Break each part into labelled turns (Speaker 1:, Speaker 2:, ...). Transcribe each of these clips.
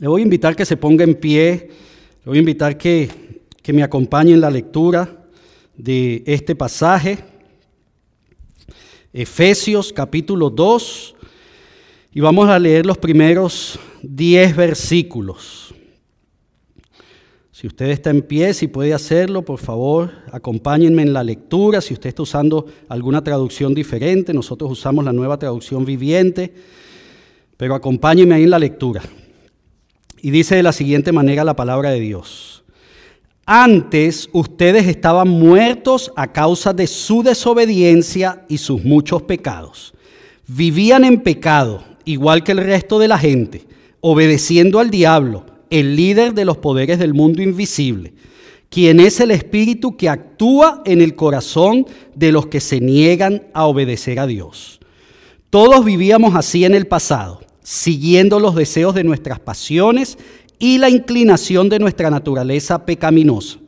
Speaker 1: Le voy a invitar que se ponga en pie, le voy a invitar que, que me acompañe en la lectura de este pasaje. Efesios capítulo 2 y vamos a leer los primeros 10 versículos. Si usted está en pie, si puede hacerlo, por favor, acompáñenme en la lectura. Si usted está usando alguna traducción diferente, nosotros usamos la nueva traducción viviente, pero acompáñenme ahí en la lectura. Y dice de la siguiente manera la palabra de Dios. Antes ustedes estaban muertos a causa de su desobediencia y sus muchos pecados. Vivían en pecado, igual que el resto de la gente, obedeciendo al diablo, el líder de los poderes del mundo invisible, quien es el espíritu que actúa en el corazón de los que se niegan a obedecer a Dios. Todos vivíamos así en el pasado, siguiendo los deseos de nuestras pasiones y la inclinación de nuestra naturaleza pecaminosa.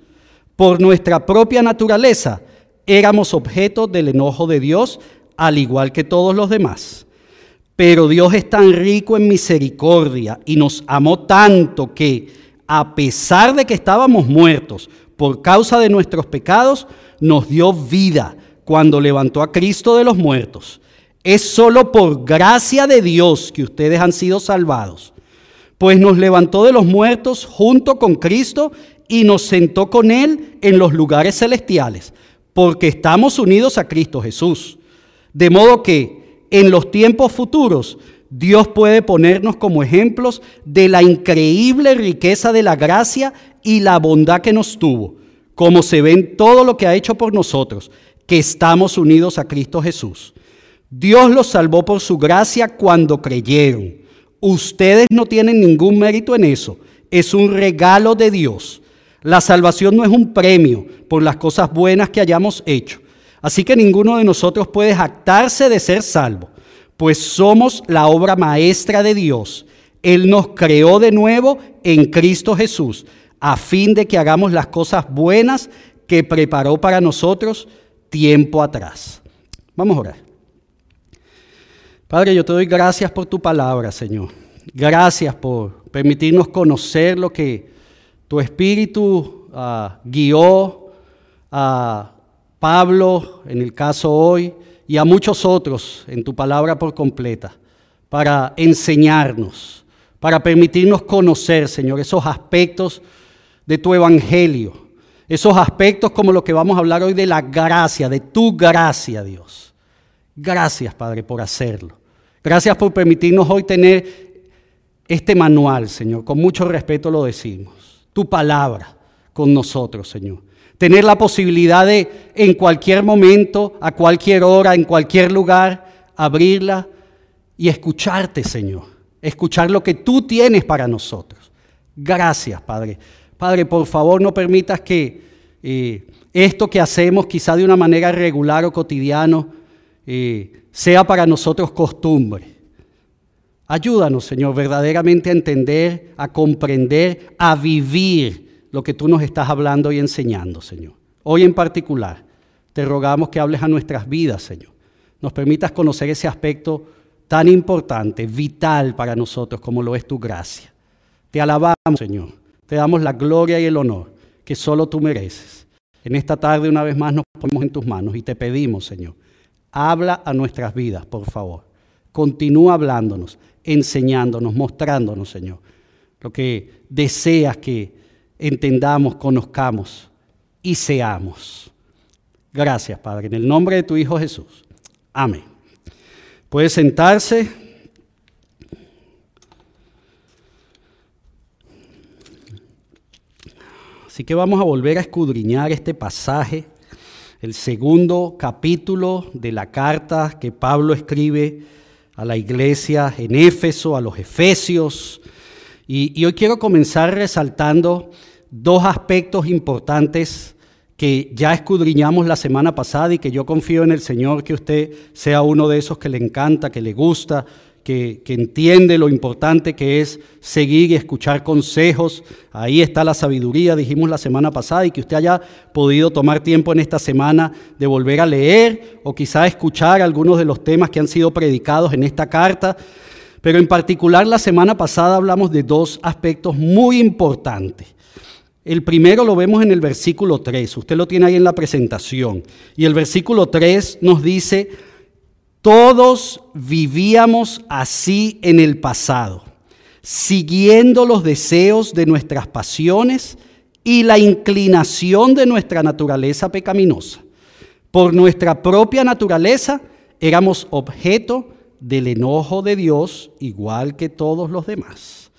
Speaker 1: Por nuestra propia naturaleza éramos objeto del enojo de Dios, al igual que todos los demás. Pero Dios es tan rico en misericordia y nos amó tanto que, a pesar de que estábamos muertos por causa de nuestros pecados, nos dio vida cuando levantó a Cristo de los muertos. Es solo por gracia de Dios que ustedes han sido salvados pues nos levantó de los muertos junto con Cristo y nos sentó con Él en los lugares celestiales, porque estamos unidos a Cristo Jesús. De modo que en los tiempos futuros Dios puede ponernos como ejemplos de la increíble riqueza de la gracia y la bondad que nos tuvo, como se ve en todo lo que ha hecho por nosotros, que estamos unidos a Cristo Jesús. Dios los salvó por su gracia cuando creyeron. Ustedes no tienen ningún mérito en eso. Es un regalo de Dios. La salvación no es un premio por las cosas buenas que hayamos hecho. Así que ninguno de nosotros puede jactarse de ser salvo, pues somos la obra maestra de Dios. Él nos creó de nuevo en Cristo Jesús, a fin de que hagamos las cosas buenas que preparó para nosotros tiempo atrás. Vamos a orar. Padre, yo te doy gracias por tu palabra, Señor. Gracias por permitirnos conocer lo que tu Espíritu ah, guió a Pablo, en el caso hoy, y a muchos otros en tu palabra por completa, para enseñarnos, para permitirnos conocer, Señor, esos aspectos de tu Evangelio, esos aspectos como lo que vamos a hablar hoy de la gracia, de tu gracia, Dios. Gracias, Padre, por hacerlo. Gracias por permitirnos hoy tener este manual, Señor. Con mucho respeto lo decimos. Tu palabra con nosotros, Señor. Tener la posibilidad de en cualquier momento, a cualquier hora, en cualquier lugar, abrirla y escucharte, Señor. Escuchar lo que tú tienes para nosotros. Gracias, Padre. Padre, por favor, no permitas que eh, esto que hacemos, quizá de una manera regular o cotidiano, eh, sea para nosotros costumbre. Ayúdanos, Señor, verdaderamente a entender, a comprender, a vivir lo que tú nos estás hablando y enseñando, Señor. Hoy en particular, te rogamos que hables a nuestras vidas, Señor. Nos permitas conocer ese aspecto tan importante, vital para nosotros como lo es tu gracia. Te alabamos, Señor. Te damos la gloria y el honor que solo tú mereces. En esta tarde una vez más nos ponemos en tus manos y te pedimos, Señor, Habla a nuestras vidas, por favor. Continúa hablándonos, enseñándonos, mostrándonos, Señor, lo que deseas que entendamos, conozcamos y seamos. Gracias, Padre, en el nombre de tu Hijo Jesús. Amén. Puede sentarse. Así que vamos a volver a escudriñar este pasaje el segundo capítulo de la carta que Pablo escribe a la iglesia en Éfeso, a los Efesios. Y, hoy quiero comenzar resaltando dos aspectos importantes que ya escudriñamos la semana pasada y que yo confío en el Señor que usted sea uno de esos que le encanta, que le gusta, que, entiende lo importante que es seguir y escuchar consejos. Ahí está la sabiduría, dijimos la semana pasada, y que usted haya podido tomar tiempo en esta semana de volver a leer o quizá escuchar algunos de los temas que han sido predicados en esta carta. Pero en particular la semana pasada hablamos de dos aspectos muy importantes. El primero lo vemos en el versículo 3, usted lo tiene ahí en la presentación. Y el versículo 3 nos dice, todos vivíamos así en el pasado, siguiendo los deseos de nuestras pasiones y la inclinación de nuestra naturaleza pecaminosa. Por nuestra propia naturaleza éramos objeto del enojo de Dios igual que todos los demás.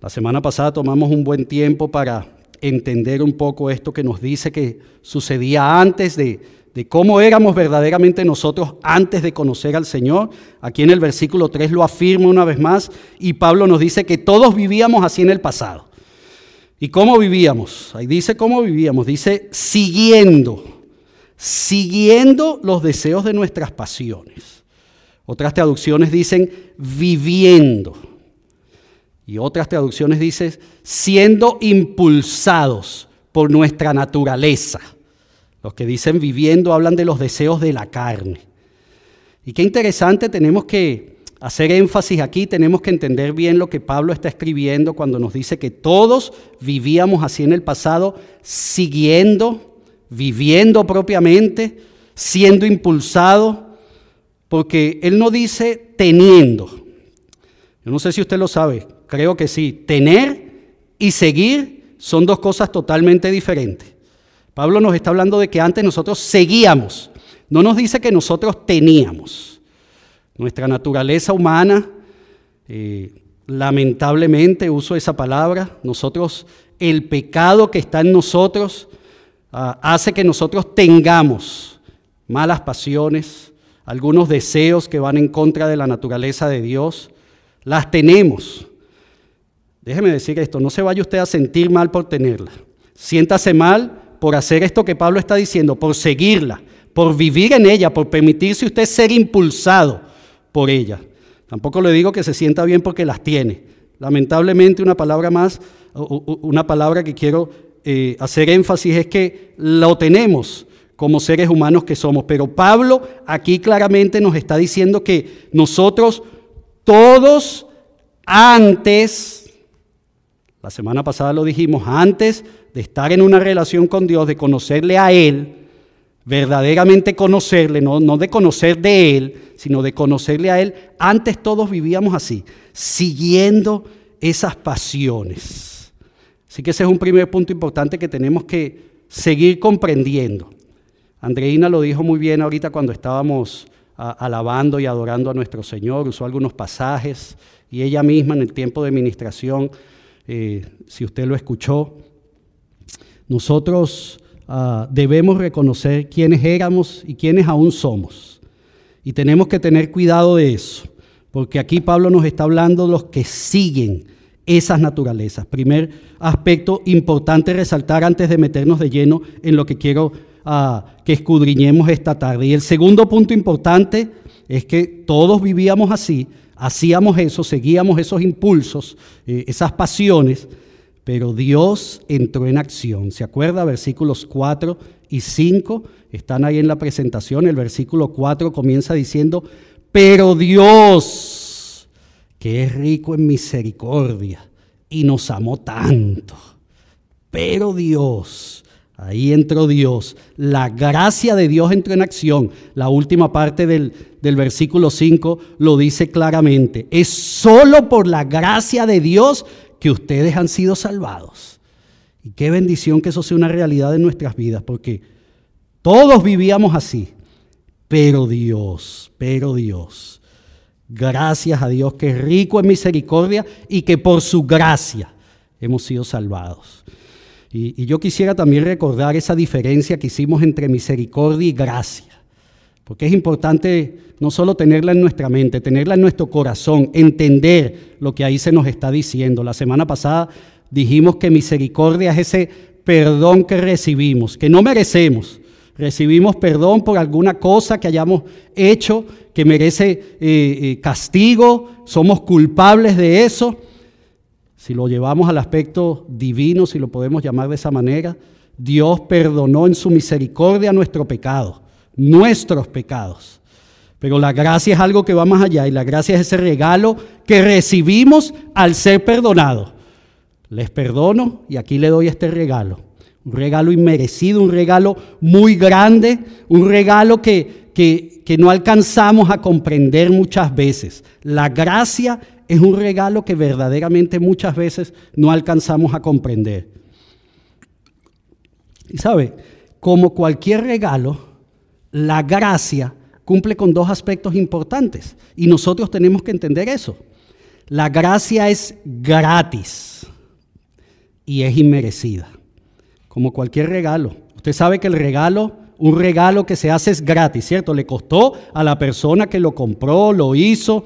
Speaker 1: La semana pasada tomamos un buen tiempo para entender un poco esto que nos dice que sucedía antes de, de cómo éramos verdaderamente nosotros antes de conocer al Señor. Aquí en el versículo 3 lo afirma una vez más y Pablo nos dice que todos vivíamos así en el pasado. ¿Y cómo vivíamos? Ahí dice cómo vivíamos, dice siguiendo, siguiendo los deseos de nuestras pasiones. Otras traducciones dicen viviendo. Y otras traducciones dicen siendo impulsados por nuestra naturaleza. Los que dicen viviendo hablan de los deseos de la carne. Y qué interesante, tenemos que hacer énfasis aquí, tenemos que entender bien lo que Pablo está escribiendo cuando nos dice que todos vivíamos así en el pasado, siguiendo, viviendo propiamente, siendo impulsados porque Él no dice teniendo. Yo no sé si usted lo sabe, creo que sí. Tener y seguir son dos cosas totalmente diferentes. Pablo nos está hablando de que antes nosotros seguíamos, no nos dice que nosotros teníamos. Nuestra naturaleza humana, eh, lamentablemente uso esa palabra, nosotros, el pecado que está en nosotros ah, hace que nosotros tengamos malas pasiones, algunos deseos que van en contra de la naturaleza de Dios, las tenemos. Déjeme decir esto, no se vaya usted a sentir mal por tenerla. Siéntase mal por hacer esto que Pablo está diciendo, por seguirla, por vivir en ella, por permitirse usted ser impulsado por ella. Tampoco le digo que se sienta bien porque las tiene. Lamentablemente una palabra más, una palabra que quiero eh, hacer énfasis es que lo tenemos como seres humanos que somos. Pero Pablo aquí claramente nos está diciendo que nosotros todos antes, la semana pasada lo dijimos, antes de estar en una relación con Dios, de conocerle a Él, verdaderamente conocerle, no, de conocer de Él, sino de conocerle a Él, antes todos vivíamos así, siguiendo esas pasiones. Así que ese es un primer punto importante que tenemos que seguir comprendiendo. Andreina lo dijo muy bien ahorita cuando estábamos alabando y adorando a nuestro Señor, usó algunos pasajes y ella misma en el tiempo de ministración, eh, si usted lo escuchó, nosotros ah, debemos reconocer quiénes éramos y quiénes aún somos. Y tenemos que tener cuidado de eso, porque aquí Pablo nos está hablando de los que siguen esas naturalezas. Primer aspecto importante resaltar antes de meternos de lleno en lo que quiero que escudriñemos esta tarde. Y el segundo punto importante es que todos vivíamos así, hacíamos eso, seguíamos esos impulsos, eh, esas pasiones, pero Dios entró en acción. ¿Se acuerda? Versículos 4 y 5 están ahí en la presentación. El versículo 4 comienza diciendo, pero Dios, que es rico en misericordia y nos amó tanto, pero Dios, Ahí entró Dios. La gracia de Dios entró en acción. La última parte del, versículo 5 lo dice claramente. Es solo por la gracia de Dios que ustedes han sido salvados. Y qué bendición que eso sea una realidad en nuestras vidas, porque todos vivíamos así. Pero Dios, pero Dios, gracias a Dios que es rico en misericordia y que por su gracia hemos sido salvados. Y, yo quisiera también recordar esa diferencia que hicimos entre misericordia y gracia. Porque es importante no solo tenerla en nuestra mente, tenerla en nuestro corazón, entender lo que ahí se nos está diciendo. La semana pasada dijimos que misericordia es ese perdón que recibimos, que no merecemos. Recibimos perdón por alguna cosa que hayamos hecho que merece eh, eh, castigo, somos culpables de eso si lo llevamos al aspecto divino, si lo podemos llamar de esa manera, Dios perdonó en su misericordia nuestro pecado, nuestros pecados. Pero la gracia es algo que va más allá y la gracia es ese regalo que recibimos al ser perdonados. Les perdono y aquí le doy este regalo. Un regalo inmerecido, un regalo muy grande, un regalo que, que, que no alcanzamos a comprender muchas veces. La gracia es un regalo que verdaderamente muchas veces no alcanzamos a comprender. Y sabe, como cualquier regalo, la gracia cumple con dos aspectos importantes y nosotros tenemos que entender eso. La gracia es gratis y es inmerecida, como cualquier regalo. Usted sabe que el regalo, un regalo que se hace es gratis, ¿cierto? Le costó a la persona que lo compró, lo hizo,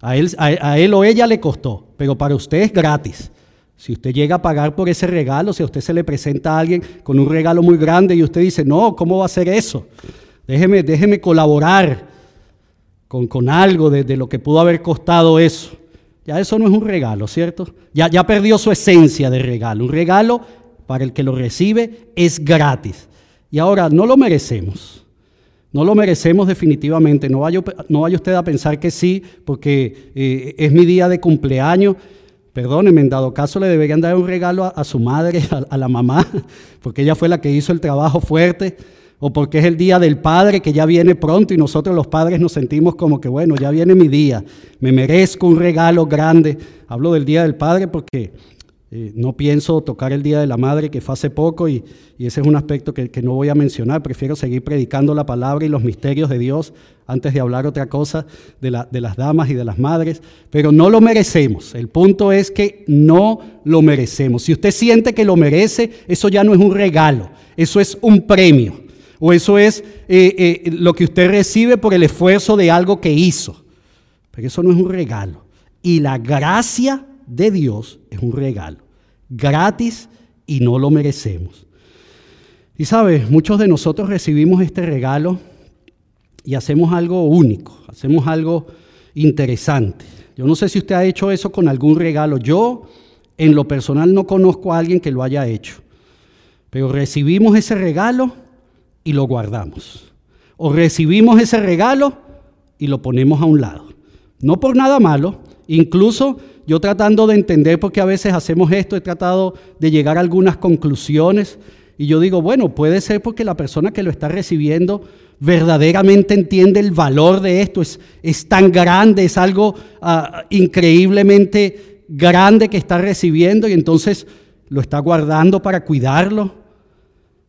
Speaker 1: a, él, o ella le costó, pero para usted es gratis. Si usted llega a pagar por ese regalo, si a usted se le presenta a alguien con un regalo muy grande y usted dice, no, ¿cómo va a ser eso? Déjeme, déjeme colaborar con, con algo de, lo que pudo haber costado eso. Ya eso no es un regalo, ¿cierto? Ya, ya perdió su esencia de regalo. Un regalo para el que lo recibe es gratis. Y ahora, no lo merecemos. No lo merecemos definitivamente. No vaya, usted a pensar que sí, porque eh, es mi día de cumpleaños Perdónenme, en dado caso le deberían dar un regalo a, su madre, a, la mamá, porque ella fue la que hizo el trabajo fuerte, o porque es el día del padre que ya viene pronto y nosotros los padres nos sentimos como que, bueno, ya viene mi día, me merezco un regalo grande. Hablo del día del padre porque eh, no pienso tocar el Día de la Madre, que fue hace poco, y, ese es un aspecto que, no voy a mencionar. Prefiero seguir predicando la palabra y los misterios de Dios antes de hablar otra cosa de, las damas y de las madres. Pero no lo merecemos. El punto es que no lo merecemos. Si usted siente que lo merece, eso ya no es un regalo, eso es un premio. O eso es eh, eh, lo que usted recibe por el esfuerzo de algo que hizo. Pero eso no es un regalo. Y la gracia de Dios es un regalo, gratis y no lo merecemos. Y sabes, muchos de nosotros recibimos este regalo y hacemos algo único, hacemos algo interesante. Yo no sé si usted ha hecho eso con algún regalo. Yo, en lo personal, no conozco a alguien que lo haya hecho. Pero recibimos ese regalo y lo guardamos. O recibimos ese regalo y lo ponemos a un lado. No por nada malo, incluso yo tratando de entender por qué a veces hacemos esto, he tratado de llegar a algunas conclusiones y yo digo, bueno, puede ser porque la persona que lo está recibiendo verdaderamente entiende el valor de esto, es, es tan grande, es algo ah, increíblemente grande que está recibiendo y entonces lo está guardando para cuidarlo.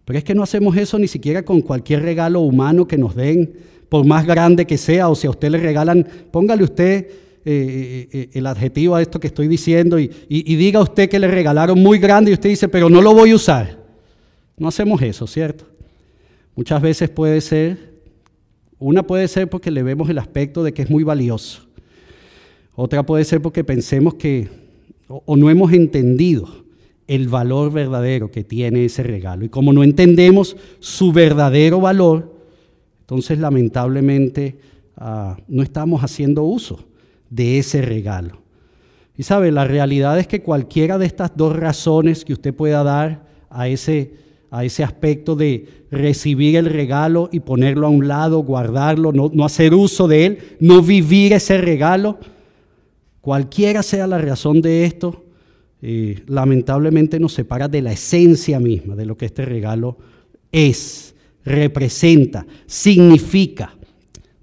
Speaker 1: Pero es que no hacemos eso ni siquiera con cualquier regalo humano que nos den, por más grande que sea, o si a usted le regalan, póngale usted eh, eh, eh, el adjetivo a esto que estoy diciendo y, diga usted que le regalaron muy grande y usted dice, pero no lo voy a usar. No hacemos eso, ¿cierto? Muchas veces puede ser, una puede ser porque le vemos el aspecto de que es muy valioso. Otra puede ser porque pensemos que o no hemos entendido el valor verdadero que tiene ese regalo. Y como no entendemos su verdadero valor, entonces lamentablemente ah, no estamos haciendo uso de ese regalo. Y sabe, la realidad es que cualquiera de estas dos razones que usted pueda dar a ese, a ese aspecto de recibir el regalo y ponerlo a un lado, guardarlo, no, hacer uso de él, no vivir ese regalo, cualquiera sea la razón de esto, eh, lamentablemente nos separa de la esencia misma de lo que este regalo es, representa, significa.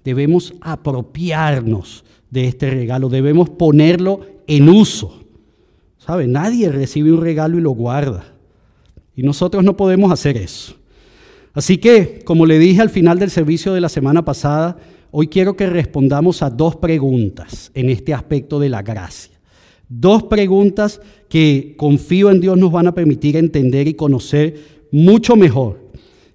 Speaker 1: Debemos apropiarnos de este regalo, debemos ponerlo en uso. ¿Sabe? Nadie recibe un regalo y lo guarda. Y nosotros no podemos hacer eso. Así que, como le dije al final del servicio de la semana pasada, hoy quiero que respondamos a dos preguntas en este aspecto de la gracia. Dos preguntas que confío en Dios nos van a permitir entender y conocer mucho mejor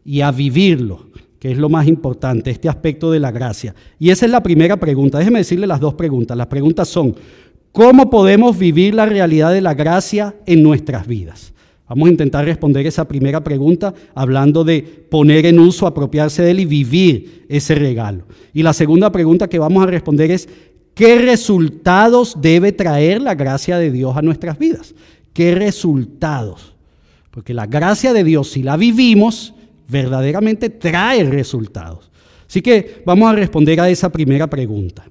Speaker 1: y a vivirlo que es lo más importante, este aspecto de la gracia. Y esa es la primera pregunta. Déjeme decirle las dos preguntas. Las preguntas son, ¿cómo podemos vivir la realidad de la gracia en nuestras vidas? Vamos a intentar responder esa primera pregunta hablando de poner en uso, apropiarse de él y vivir ese regalo. Y la segunda pregunta que vamos a responder es, ¿qué resultados debe traer la gracia de Dios a nuestras vidas? ¿Qué resultados? Porque la gracia de Dios, si la vivimos, verdaderamente trae resultados. Así que vamos a responder a esa primera pregunta.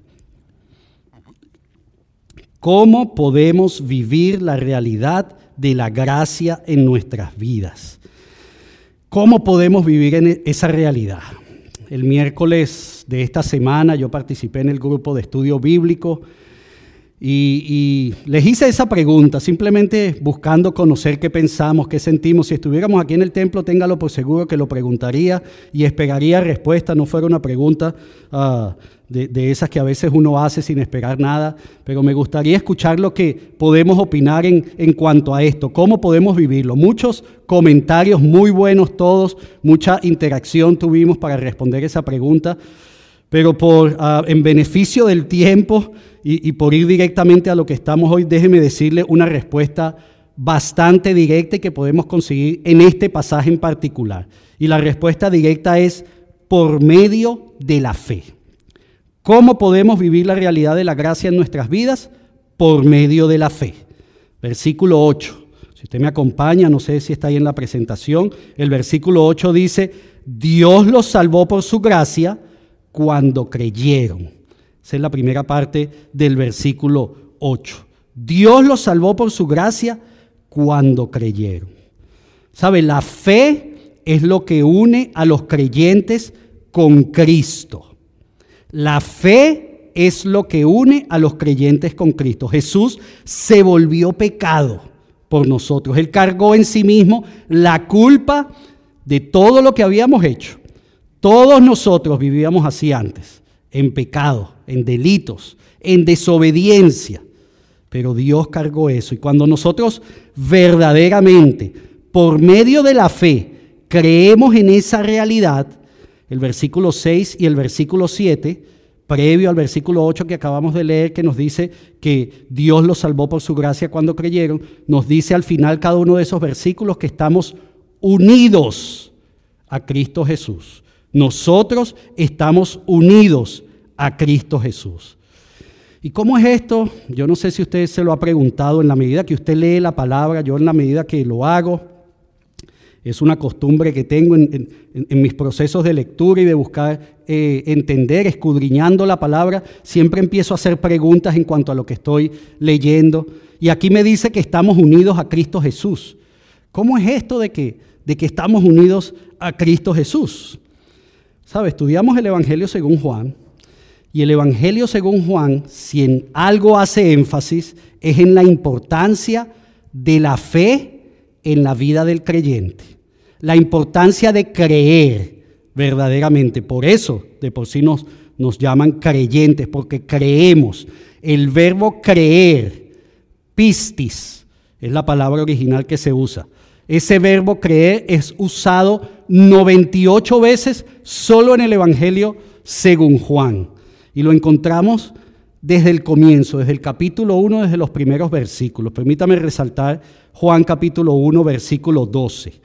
Speaker 1: ¿Cómo podemos vivir la realidad de la gracia en nuestras vidas? ¿Cómo podemos vivir e-, esa realidad? El miércoles de esta semana yo participé en el grupo de estudio bíblico y, les hice esa pregunta, simplemente buscando conocer qué pensamos, qué sentimos. Si estuviéramos aquí en el templo, téngalo por seguro que lo preguntaría y esperaría respuesta, no fuera una pregunta ah, de, esas que a veces uno hace sin esperar nada, pero me gustaría escuchar lo que podemos opinar en, cuanto a esto, cómo podemos vivirlo. Muchos comentarios muy buenos todos, mucha interacción tuvimos para responder esa pregunta. Pero ah, en beneficio del tiempo y, por ir directamente a lo que estamos hoy, déjeme decirle una respuesta bastante directa y que podemos conseguir en este pasaje en particular. Y la respuesta directa es por medio de la fe. ¿Cómo podemos vivir la realidad de la gracia en nuestras vidas? Por medio de la fe. Versículo 8. Si usted me acompaña, no sé si está ahí en la presentación, el versículo 8 dice, Dios los salvó por su gracia cuando creyeron. Esa es la primera parte del versículo 8. Dios los salvó por su gracia cuando creyeron. ¿Sabe? La fe es lo que une a los creyentes con Cristo. La fe es lo que une a los creyentes con Cristo. Jesús se volvió pecado por nosotros. Él cargó en sí mismo la culpa de todo lo que habíamos hecho. Todos nosotros vivíamos así antes, en pecado, en delitos, en desobediencia. Pero Dios cargó eso. Y cuando nosotros verdaderamente, por medio de la fe, creemos en esa realidad, el versículo 6 y el versículo 7, previo al versículo 8 que acabamos de leer, que nos dice que Dios los salvó por su gracia cuando creyeron, nos dice al final cada uno de esos versículos que estamos unidos a Cristo Jesús. Nosotros estamos unidos a Cristo Jesús. ¿Y cómo es esto? Yo no sé si usted se lo ha preguntado en la medida que usted lee la palabra, yo en la medida que lo hago, es una costumbre que tengo en, mis procesos de lectura y de buscar eh, entender, escudriñando la palabra, siempre empiezo a hacer preguntas en cuanto a lo que estoy leyendo. Y aquí me dice que estamos unidos a Cristo Jesús. ¿Cómo es esto de que, de que estamos unidos a Cristo Jesús? ¿Sabe? Estudiamos el Evangelio según Juan. Y el Evangelio según Juan, si en algo hace énfasis, es en la importancia de la fe en la vida del creyente. La importancia de creer verdaderamente. Por eso, de por sí nos, nos llaman creyentes, porque creemos. El verbo creer, pistis, es la palabra original que se usa. Ese verbo creer es usado 98 veces solo en el Evangelio según Juan. Y lo encontramos desde el comienzo, desde el capítulo 1, desde los primeros versículos. Permítame resaltar Juan capítulo 1, versículo 12.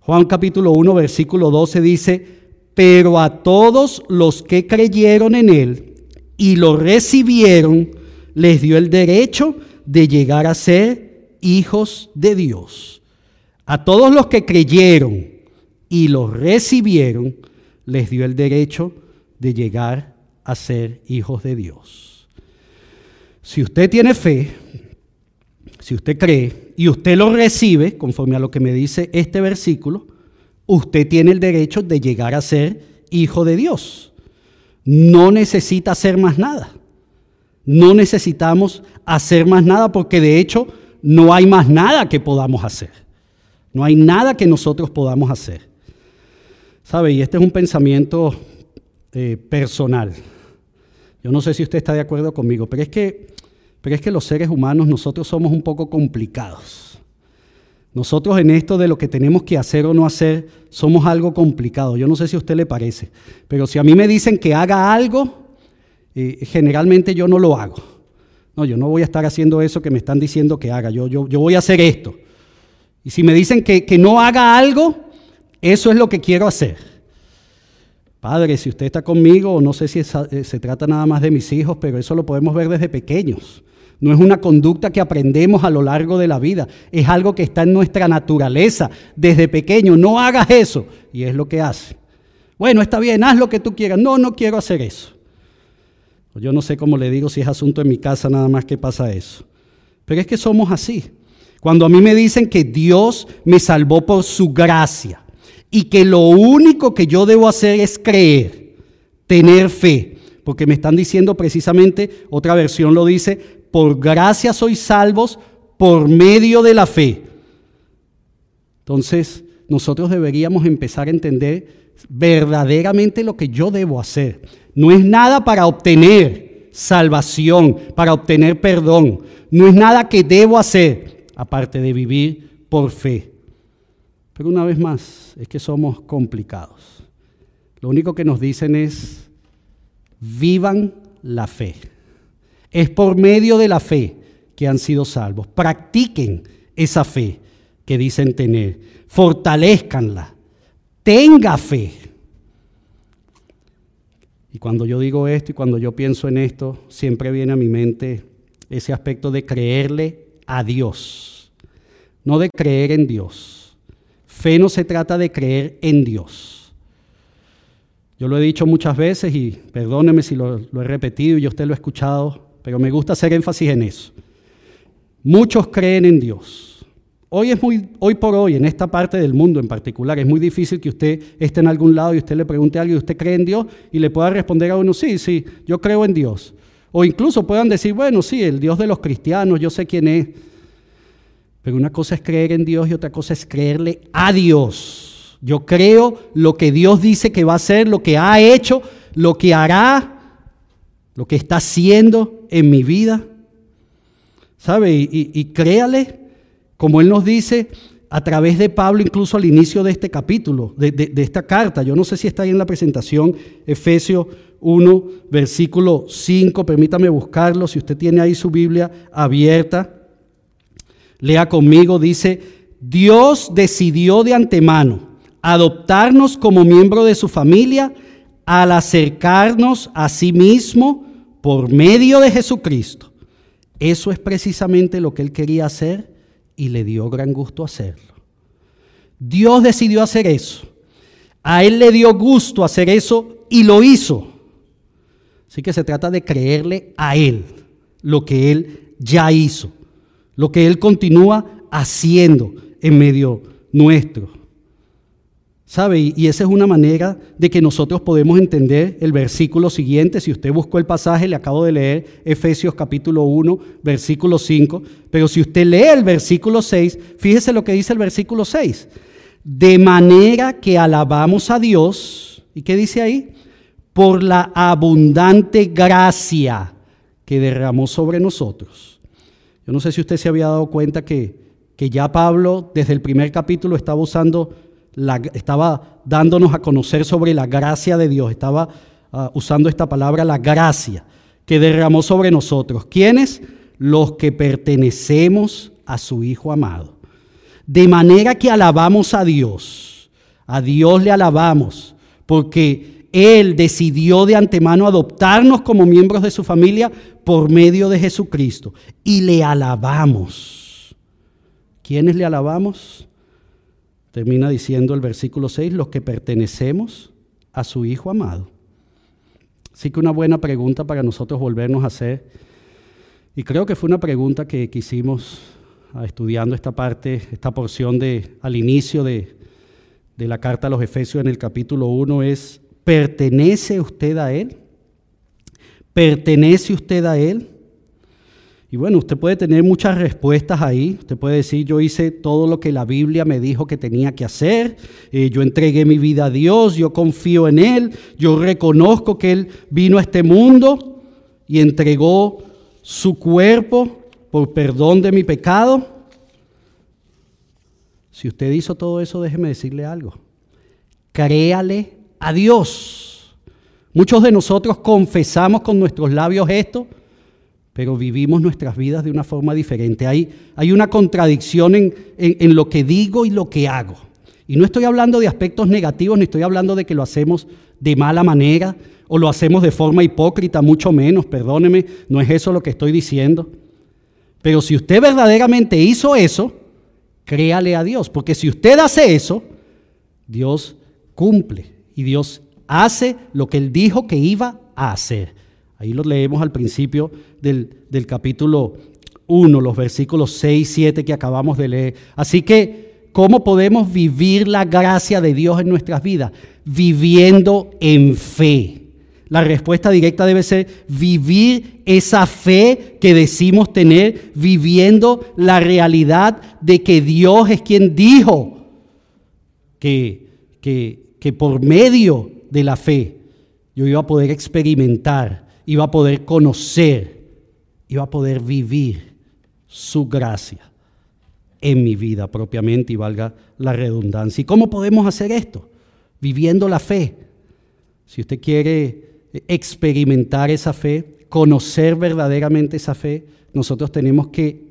Speaker 1: Juan capítulo 1, versículo 12 dice, pero a todos los que creyeron en Él y lo recibieron, les dio el derecho de llegar a ser hijos de Dios. A todos los que creyeron y lo recibieron, les dio el derecho de llegar a ser hijos de Dios. Si usted tiene fe, si usted cree y usted lo recibe, conforme a lo que me dice este versículo, usted tiene el derecho de llegar a ser hijo de Dios. No necesita hacer más nada. No necesitamos hacer más nada porque de hecho no hay más nada que podamos hacer. No hay nada que nosotros podamos hacer. ¿Sabe? Y este es un pensamiento eh, personal. Yo no sé si usted está de acuerdo conmigo, pero es, que, pero es que los seres humanos nosotros somos un poco complicados. Nosotros en esto de lo que tenemos que hacer o no hacer somos algo complicado. Yo no sé si a usted le parece, pero si a mí me dicen que haga algo, eh, generalmente yo no lo hago. No, yo no voy a estar haciendo eso que me están diciendo que haga. Yo, yo, yo voy a hacer esto. Y si me dicen que, no haga algo, eso es lo que quiero hacer. Padre, si usted está conmigo, no sé si eh, se trata nada más de mis hijos, pero eso lo podemos ver desde pequeños. No es una conducta que aprendemos a lo largo de la vida, es algo que está en nuestra naturaleza desde pequeño. No hagas eso. Y es lo que hace. Bueno, está bien, haz lo que tú quieras. No, no quiero hacer eso. Yo no sé cómo le digo si es asunto en mi casa nada más que pasa eso. Pero es que somos así. Cuando a mí me dicen que Dios me salvó por su gracia y que lo único que yo debo hacer es creer, tener fe, porque me están diciendo precisamente, otra versión lo dice, por gracia sois salvos por medio de la fe. Entonces, nosotros deberíamos empezar a entender verdaderamente lo que yo debo hacer. No es nada para obtener salvación, para obtener perdón. No es nada que debo hacer, aparte de vivir por fe. Pero una vez más, es que somos complicados. Lo único que nos dicen es, vivan la fe. Es por medio de la fe que han sido salvos. Practiquen esa fe que dicen tener. Fortalezcanla. Tenga fe. Y cuando yo digo esto y cuando yo pienso en esto, siempre viene a mi mente ese aspecto de creerle a Dios, no de creer en Dios. Fe no se trata de creer en Dios. Yo lo he dicho muchas veces y perdóneme si lo, he repetido y usted lo ha escuchado, pero me gusta hacer énfasis en eso. Muchos creen en Dios. Hoy es muy, hoy por hoy, en esta parte del mundo en particular, es muy difícil que usted esté en algún lado y usted le pregunte a alguien, ¿usted cree en Dios? Y le pueda responder a uno, sí, sí, yo creo en Dios. O incluso puedan decir, bueno, sí, el Dios de los cristianos, yo sé quién es. Pero una cosa es creer en Dios y otra cosa es creerle a Dios. Yo creo lo que Dios dice que va a hacer, lo que ha hecho, lo que hará, lo que está haciendo en mi vida. ¿Sabe? Y, créale, como Él nos dice a través de Pablo, incluso al inicio de este capítulo, de, de esta carta. Yo no sé si está ahí en la presentación, Efesios 1, versículo 5. Permítame buscarlo, si usted tiene ahí su Biblia abierta. Lea conmigo, dice, Dios decidió de antemano adoptarnos como miembro de su familia al acercarnos a sí mismo por medio de Jesucristo eso es precisamente lo que él quería hacer y le dio gran gusto hacerlo. Dios decidió hacer eso. A él le dio gusto hacer eso y lo hizo. Así que se trata de creerle a él lo que él ya hizo, lo que él continúa haciendo en medio nuestro. ¿Sabe? Y esa es una manera de que nosotros podemos entender el versículo siguiente. Si usted buscó el pasaje, le acabo de leer Efesios capítulo 1, versículo 5. Pero si usted lee el versículo 6, fíjese lo que dice el versículo 6. De manera que alabamos a Dios. ¿Y qué dice ahí? Por la abundante gracia que derramó sobre nosotros. Yo no sé si usted se había dado cuenta que, que ya Pablo desde el primer capítulo estaba usando estaba dándonos a conocer sobre la gracia de Dios, estaba ah, usando esta palabra, la gracia, que derramó sobre nosotros. ¿Quiénes? Los que pertenecemos a su Hijo amado. De manera que alabamos a Dios, a Dios le alabamos, porque Él decidió de antemano adoptarnos como miembros de su familia por medio de Jesucristo. Y le alabamos. ¿Quiénes le alabamos? Termina diciendo el versículo 6, los que pertenecemos a su Hijo amado. Así que una buena pregunta para nosotros volvernos a hacer. Y creo que fue una pregunta que quisimos ah, estudiando esta parte, esta porción de al inicio de, de la carta a los Efesios en el capítulo 1 es, ¿pertenece usted a Él? ¿Pertenece usted a Él? Y bueno, usted puede tener muchas respuestas ahí. Usted puede decir, yo hice todo lo que la Biblia me dijo que tenía que hacer. Eh, yo entregué mi vida a Dios, yo confío en Él, yo reconozco que Él vino a este mundo y entregó su cuerpo por perdón de mi pecado. Si usted hizo todo eso, déjeme decirle algo. Créale a Dios. Muchos de nosotros confesamos con nuestros labios esto pero vivimos nuestras vidas de una forma diferente. Hay, hay una contradicción en, en, lo que digo y lo que hago. Y no estoy hablando de aspectos negativos, ni estoy hablando de que lo hacemos de mala manera o lo hacemos de forma hipócrita, mucho menos, perdóneme, no es eso lo que estoy diciendo. Pero si usted verdaderamente hizo eso, créale a Dios, porque si usted hace eso, Dios cumple y Dios hace lo que Él dijo que iba a hacer. Ahí lo leemos al principio del, del capítulo 1, los versículos 6 y 7 que acabamos de leer. Así que, ¿cómo podemos vivir la gracia de Dios en nuestras vidas? Viviendo en fe. La respuesta directa debe ser vivir esa fe que decimos tener, viviendo la realidad de que Dios es quien dijo que, que, que por medio de la fe yo iba a poder experimentar, iba a poder conocer, iba a poder vivir su gracia en mi vida propiamente y valga la redundancia. ¿Y cómo podemos hacer esto? Viviendo la fe. Si usted quiere experimentar esa fe, conocer verdaderamente esa fe, nosotros tenemos que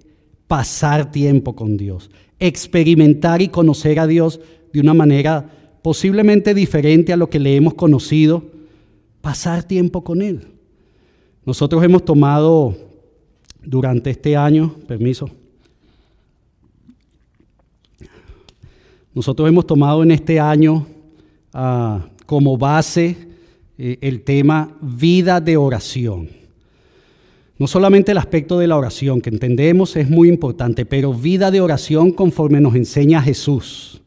Speaker 1: pasar tiempo con Dios, experimentar y conocer a Dios de una manera posiblemente diferente a lo que le hemos conocido, pasar tiempo con Él. Nosotros hemos tomado durante este año, permiso, nosotros hemos tomado en este año ah, como base eh, el tema vida de oración. No solamente el aspecto de la oración, que entendemos es muy importante, pero vida de oración conforme nos enseña Jesús,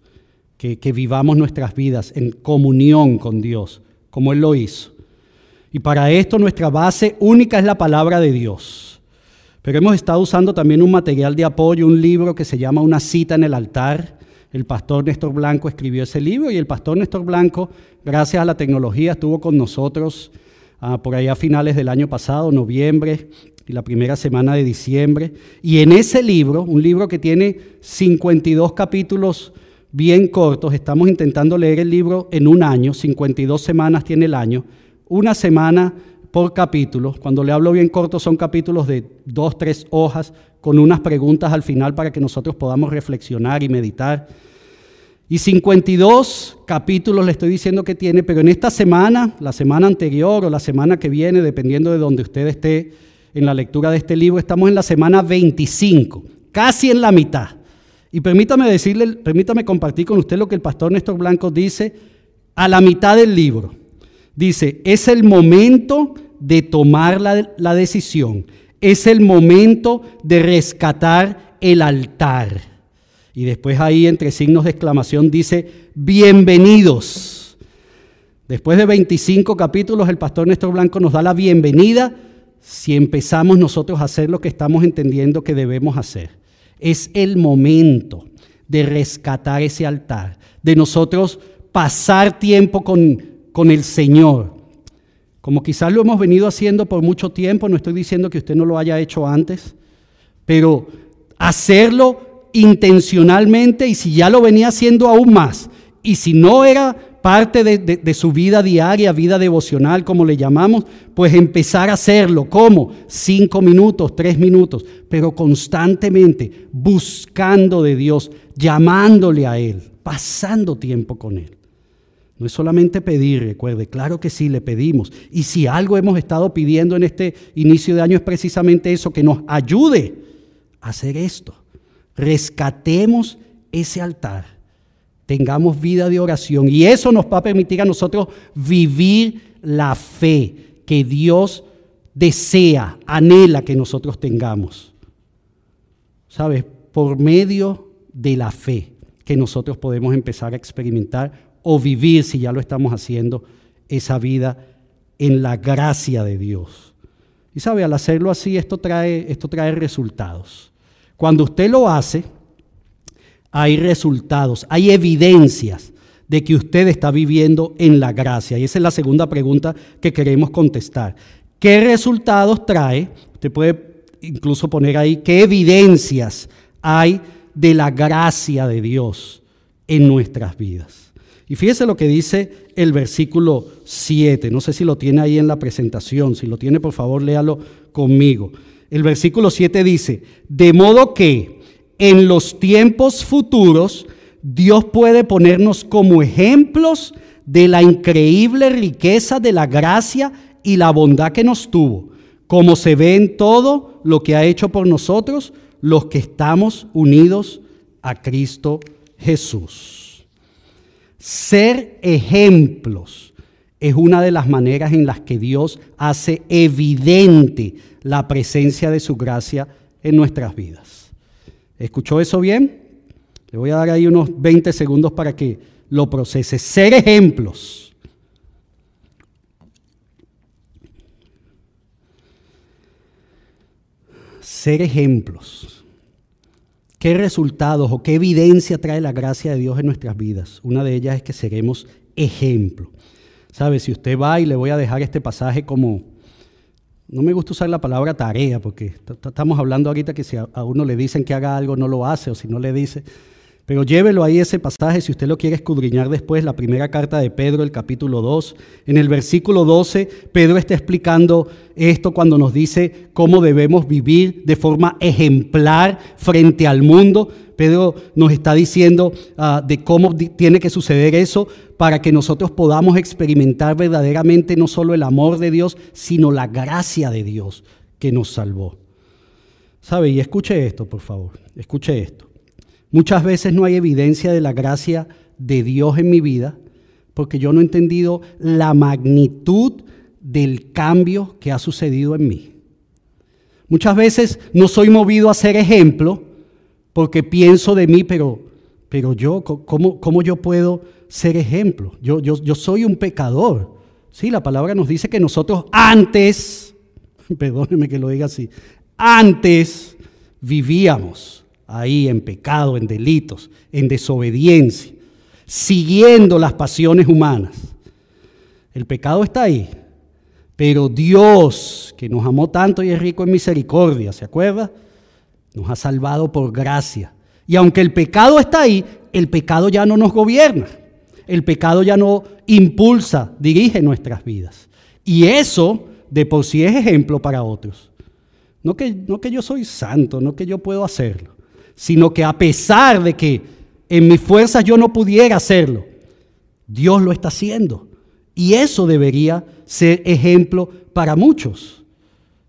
Speaker 1: que, que vivamos nuestras vidas en comunión con Dios, como Él lo hizo. Y para esto nuestra base única es la palabra de Dios. Pero hemos estado usando también un material de apoyo, un libro que se llama Una cita en el altar. El pastor Néstor Blanco escribió ese libro y el pastor Néstor Blanco, gracias a la tecnología, estuvo con nosotros ah, por allá a finales del año pasado, noviembre y la primera semana de diciembre. Y en ese libro, un libro que tiene 52 capítulos bien cortos, estamos intentando leer el libro en un año, 52 semanas tiene el año, una semana por capítulo. Cuando le hablo bien corto son capítulos de dos, tres hojas con unas preguntas al final para que nosotros podamos reflexionar y meditar. Y 52 capítulos le estoy diciendo que tiene, pero en esta semana, la semana anterior o la semana que viene, dependiendo de donde usted esté en la lectura de este libro, estamos en la semana 25, casi en la mitad. Y permítame decirle, permítame compartir con usted lo que el pastor Néstor Blanco dice a la mitad del libro. Dice, es el momento de tomar la, decisión, es el momento de rescatar el altar. Y después ahí entre signos de exclamación dice, bienvenidos. Después de 25 capítulos, el pastor Néstor Blanco nos da la bienvenida si empezamos nosotros a hacer lo que estamos entendiendo que debemos hacer. Es el momento de rescatar ese altar, de nosotros pasar tiempo con con el Señor. Como quizás lo hemos venido haciendo por mucho tiempo, no estoy diciendo que usted no lo haya hecho antes, pero hacerlo intencionalmente y si ya lo venía haciendo aún más, y si no era parte de, su vida diaria, vida devocional, como le llamamos, pues empezar a hacerlo. ¿Cómo? Cinco minutos, tres minutos, pero constantemente buscando de Dios, llamándole a Él, pasando tiempo con Él. No es solamente pedir, recuerde, claro que sí, le pedimos. Y si algo hemos estado pidiendo en este inicio de año es precisamente eso, que nos ayude a hacer esto. Rescatemos ese altar, tengamos vida de oración y eso nos va a permitir a nosotros vivir la fe que Dios desea, anhela que nosotros tengamos. ¿Sabes? Por medio de la fe que nosotros podemos empezar a experimentar o vivir, si ya lo estamos haciendo, esa vida en la gracia de Dios. Y sabe, al hacerlo así, esto trae, esto trae resultados. Cuando usted lo hace, hay resultados, hay evidencias de que usted está viviendo en la gracia. Y esa es la segunda pregunta que queremos contestar. ¿Qué resultados trae? Usted puede incluso poner ahí qué evidencias hay de la gracia de Dios en nuestras vidas. Y fíjese lo que dice el versículo 7. No sé si lo tiene ahí en la presentación. Si lo tiene, por favor, léalo conmigo. El versículo 7 dice, de modo que en los tiempos futuros Dios puede ponernos como ejemplos de la increíble riqueza de la gracia y la bondad que nos tuvo, como se ve en todo lo que ha hecho por nosotros los que estamos unidos a Cristo Jesús ser ejemplos es una de las maneras en las que Dios hace evidente la presencia de su gracia en nuestras vidas. ¿Escuchó eso bien? Le voy a dar ahí unos 20 segundos para que lo procese. Ser ejemplos. Ser ejemplos. ¿Qué resultados o qué evidencia trae la gracia de Dios en nuestras vidas? Una de ellas es que seremos ejemplo. ¿Sabe? Si usted va y le voy a dejar este pasaje como, no me gusta usar la palabra tarea, porque estamos hablando ahorita que si a uno le dicen que haga algo, no lo hace, o si no le dice, pero llévelo ahí ese pasaje si usted lo quiere escudriñar después, la primera carta de Pedro, el capítulo 2. En el versículo 12, Pedro está explicando esto cuando nos dice cómo debemos vivir de forma ejemplar frente al mundo. Pedro nos está diciendo ah, de cómo tiene que suceder eso para que nosotros podamos experimentar verdaderamente no solo el amor de Dios, sino la gracia de Dios que nos salvó. ¿Sabe? Y escuche esto, por favor. Escuche esto. Muchas veces no hay evidencia de la gracia de Dios en mi vida porque yo no he entendido la magnitud del cambio que ha sucedido en mí. Muchas veces no soy movido a ser ejemplo porque pienso de mí, pero, pero yo, ¿cómo, ¿cómo, yo puedo ser ejemplo? Yo, yo, yo soy un pecador. Sí, la palabra nos dice que nosotros antes, perdóneme que lo diga así, antes vivíamos ahí en pecado, en delitos, en desobediencia, siguiendo las pasiones humanas. El pecado está ahí, pero Dios, que nos amó tanto y es rico en misericordia, ¿se acuerda? Nos ha salvado por gracia. Y aunque el pecado está ahí, el pecado ya no nos gobierna. El pecado ya no impulsa, dirige nuestras vidas. Y eso de por sí es ejemplo para otros. No que, no que yo soy santo, no que yo puedo hacerlo sino que a pesar de que en mis fuerzas yo no pudiera hacerlo, Dios lo está haciendo. Y eso debería ser ejemplo para muchos.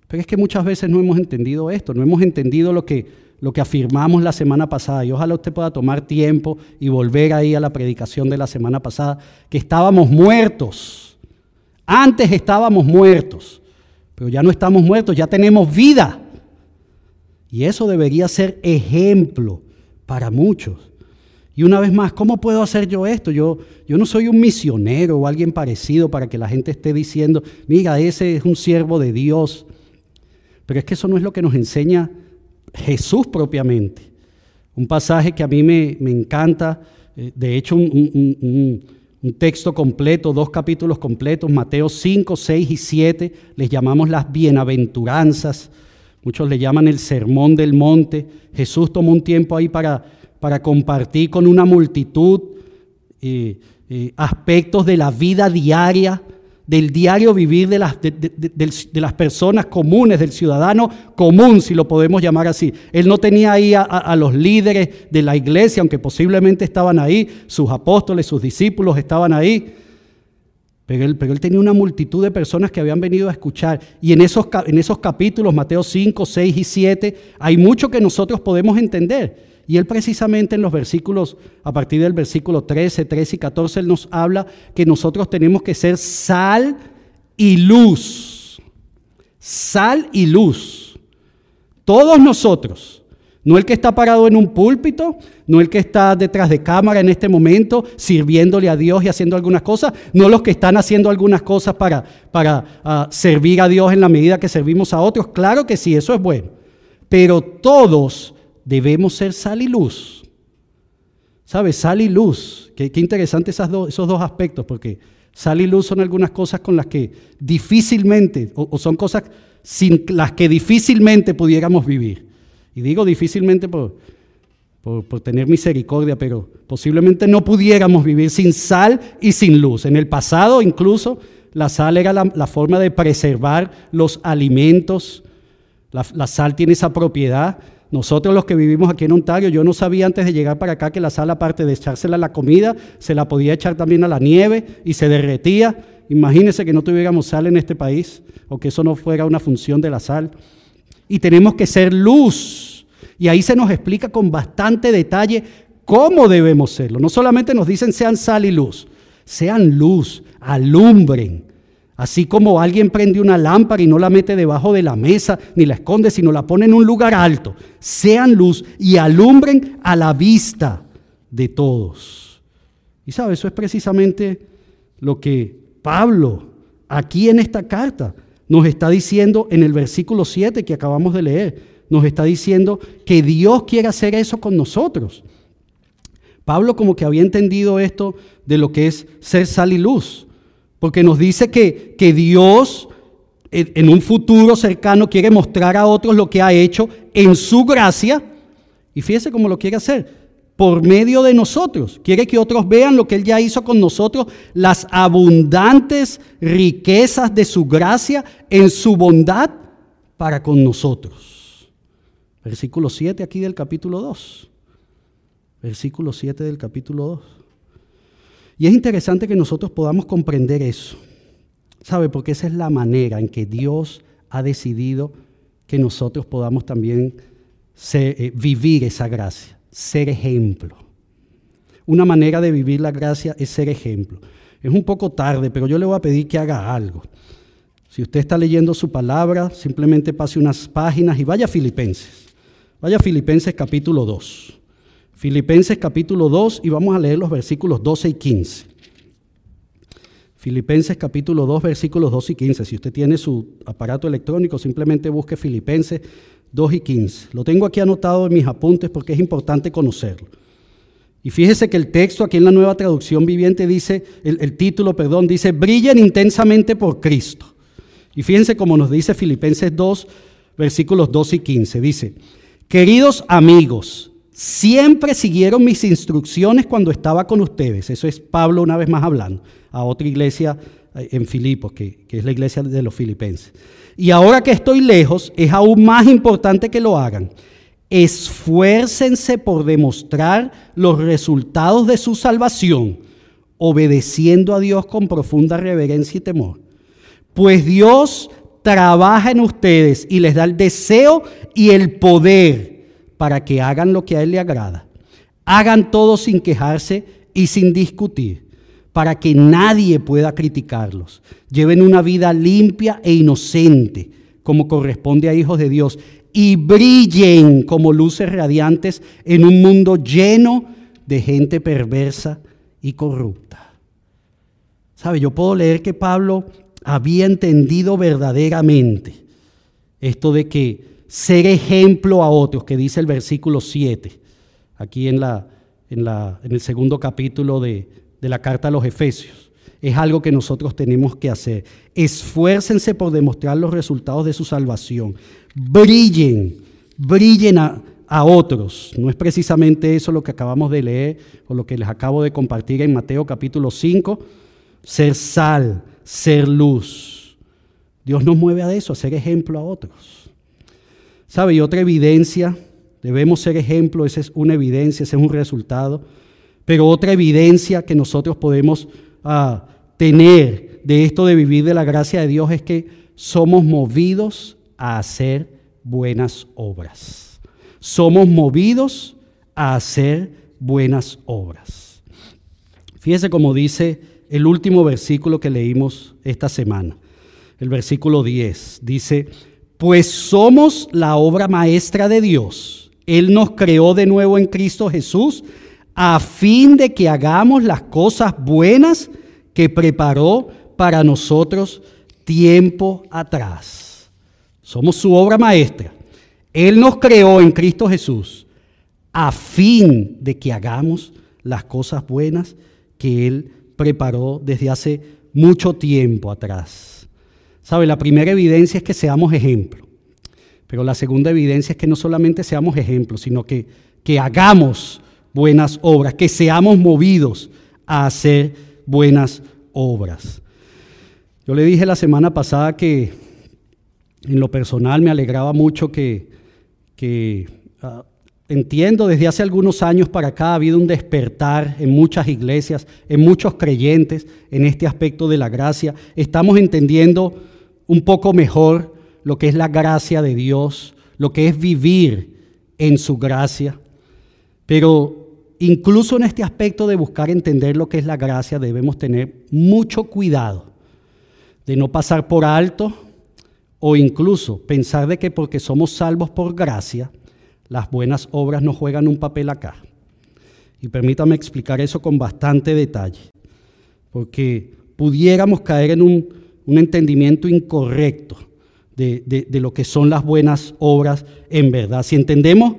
Speaker 1: Pero es que muchas veces no hemos entendido esto, no hemos entendido lo que, lo que afirmamos la semana pasada. Y ojalá usted pueda tomar tiempo y volver ahí a la predicación de la semana pasada, que estábamos muertos. Antes estábamos muertos, pero ya no estamos muertos, ya tenemos vida. Y eso debería ser ejemplo para muchos. Y una vez más, ¿cómo puedo hacer yo esto? Yo, yo no soy un misionero o alguien parecido para que la gente esté diciendo, mira, ese es un siervo de Dios. Pero es que eso no es lo que nos enseña Jesús propiamente. Un pasaje que a mí me, encanta, eh, de hecho un, un texto completo, dos capítulos completos, Mateo 5, 6 y 7, les llamamos las bienaventuranzas. Muchos le llaman el sermón del monte. Jesús tomó un tiempo ahí para, para compartir con una multitud eh, eh, aspectos de la vida diaria, del diario vivir de las, de, las, personas comunes, del ciudadano común, si lo podemos llamar así. Él no tenía ahí a, a, los líderes de la iglesia, aunque posiblemente estaban ahí, sus apóstoles, sus discípulos estaban ahí. Pero él, tenía una multitud de personas que habían venido a escuchar. Y en esos, en esos capítulos, Mateo 5, 6 y 7, hay mucho que nosotros podemos entender. Y él precisamente en los versículos, a partir del versículo 13, 13 y 14, él nos habla que nosotros tenemos que ser sal y luz. Sal y luz. Todos nosotros no el que está parado en un púlpito, no el que está detrás de cámara en este momento sirviéndole a Dios y haciendo algunas cosas, no los que están haciendo algunas cosas para, para ah, servir a Dios en la medida que servimos a otros. Claro que sí, eso es bueno. Pero todos debemos ser sal y luz. ¿Sabes? Sal y luz. Qué, interesante esos dos aspectos, porque sal y luz son algunas cosas con las que difícilmente, o son cosas sin las que difícilmente pudiéramos vivir. Y digo difícilmente por, por, tener misericordia, pero posiblemente no pudiéramos vivir sin sal y sin luz. En el pasado incluso la sal era la, forma de preservar los alimentos. La, la, sal tiene esa propiedad. Nosotros los que vivimos aquí en Ontario, yo no sabía antes de llegar para acá que la sal, aparte de echársela a la comida, se la podía echar también a la nieve y se derretía. Imagínense que no tuviéramos sal en este país o que eso no fuera una función de la sal. Y tenemos que ser luz y ahí se nos explica con bastante detalle cómo debemos serlo. No solamente nos dicen sean sal y luz, sean luz, alumbren. Así como alguien prende una lámpara y no la mete debajo de la mesa ni la esconde, sino la pone en un lugar alto. Sean luz y alumbren a la vista de todos. Y sabe, eso es precisamente lo que Pablo aquí en esta carta nos está diciendo en el versículo 7 que acabamos de leer. Nos está diciendo que Dios quiere hacer eso con nosotros. Pablo como que había entendido esto de lo que es ser sal y luz. Porque nos dice que, que Dios en un futuro cercano quiere mostrar a otros lo que ha hecho en su gracia. Y fíjese cómo lo quiere hacer. Por medio de nosotros. Quiere que otros vean lo que Él ya hizo con nosotros, las abundantes riquezas de su gracia en su bondad para con nosotros. Versículo 7 aquí del capítulo 2. Versículo 7 del capítulo 2. Y es interesante que nosotros podamos comprender eso. ¿Sabe? Porque esa es la manera en que Dios ha decidido que nosotros podamos también eh, vivir esa gracia, ser ejemplo. Una manera de vivir la gracia es ser ejemplo. Es un poco tarde, pero yo le voy a pedir que haga algo. Si usted está leyendo su palabra, simplemente pase unas páginas y vaya a Filipenses. Vaya a Filipenses capítulo 2. Filipenses capítulo 2 y vamos a leer los versículos 12 y 15. Filipenses capítulo 2 versículos 12 y 15. Si usted tiene su aparato electrónico, simplemente busque Filipenses 2 y 15. Lo tengo aquí anotado en mis apuntes porque es importante conocerlo. Y fíjese que el texto aquí en la nueva traducción viviente dice, el, título, perdón, dice, brillen intensamente por Cristo. Y fíjense cómo nos dice Filipenses 2, versículos 12 y 15. Dice, queridos amigos, Siempre siguieron mis instrucciones cuando estaba con ustedes. Eso es Pablo una vez más hablando a otra iglesia eh, en Filipos, que, que, es la iglesia de los filipenses. Y ahora que estoy lejos, es aún más importante que lo hagan. Esfuércense por demostrar los resultados de su salvación, obedeciendo a Dios con profunda reverencia y temor. Pues Dios trabaja en ustedes y les da el deseo y el poder para que hagan lo que a Él le agrada. Hagan todo sin quejarse y sin discutir, para que nadie pueda criticarlos. Lleven una vida limpia e inocente, como corresponde a hijos de Dios, y brillen como luces radiantes en un mundo lleno de gente perversa y corrupta. ¿Sabe? Yo puedo leer que Pablo había entendido verdaderamente esto de que ser ejemplo a otros, que dice el versículo 7, aquí en, la, en, la, en el segundo capítulo de, de la carta a los Efesios. Es algo que nosotros tenemos que hacer. Esfuércense por demostrar los resultados de su salvación. Brillen, brillen a, a otros. No es precisamente eso lo que acabamos de leer o lo que les acabo de compartir en Mateo capítulo 5. Ser sal, ser luz. Dios nos mueve a eso, a ser ejemplo a otros. ¿Sabe? Y otra evidencia, debemos ser ejemplo, esa es una evidencia, ese es un resultado. Pero otra evidencia que nosotros podemos ah, tener de esto de vivir de la gracia de Dios es que somos movidos a hacer buenas obras. Somos movidos a hacer buenas obras. Fíjese como dice el último versículo que leímos esta semana, el versículo 10. Dice, pues somos la obra maestra de Dios. Él nos creó de nuevo en Cristo Jesús a fin de que hagamos las cosas buenas que preparó para nosotros tiempo atrás. Somos su obra maestra. Él nos creó en Cristo Jesús a fin de que hagamos las cosas buenas que Él preparó desde hace mucho tiempo atrás. ¿Sabe? La primera evidencia es que seamos ejemplo. Pero la segunda evidencia es que no solamente seamos ejemplos, sino que, que hagamos buenas obras, que seamos movidos a hacer buenas obras. Yo le dije la semana pasada que en lo personal me alegraba mucho que, que uh, entiendo desde hace algunos años para acá ha habido un despertar en muchas iglesias, en muchos creyentes en este aspecto de la gracia. Estamos entendiendo un poco mejor lo que es la gracia de Dios, lo que es vivir en su gracia. Pero incluso en este aspecto de buscar entender lo que es la gracia, debemos tener mucho cuidado de no pasar por alto o incluso pensar de que porque somos salvos por gracia, las buenas obras no juegan un papel acá. Y permítame explicar eso con bastante detalle, porque pudiéramos caer en un, entendimiento incorrecto de, lo que son las buenas obras en verdad. Si entendemos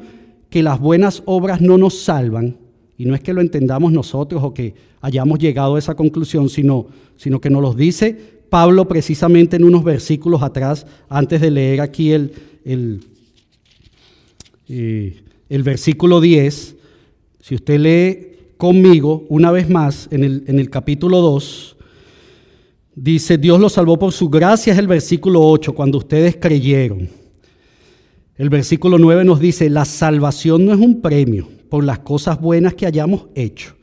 Speaker 1: que las buenas obras no nos salvan, y no es que lo entendamos nosotros o que hayamos llegado a esa conclusión, sino, sino que nos lo dice Pablo precisamente en unos versículos atrás, antes de leer aquí el, el, eh, el versículo 10. Si usted lee conmigo una vez más en el, en el capítulo 2, dice, Dios los salvó por su gracia, es el versículo 8, cuando ustedes creyeron. El versículo 9 nos dice, la salvación no es un premio por las cosas buenas que hayamos hecho.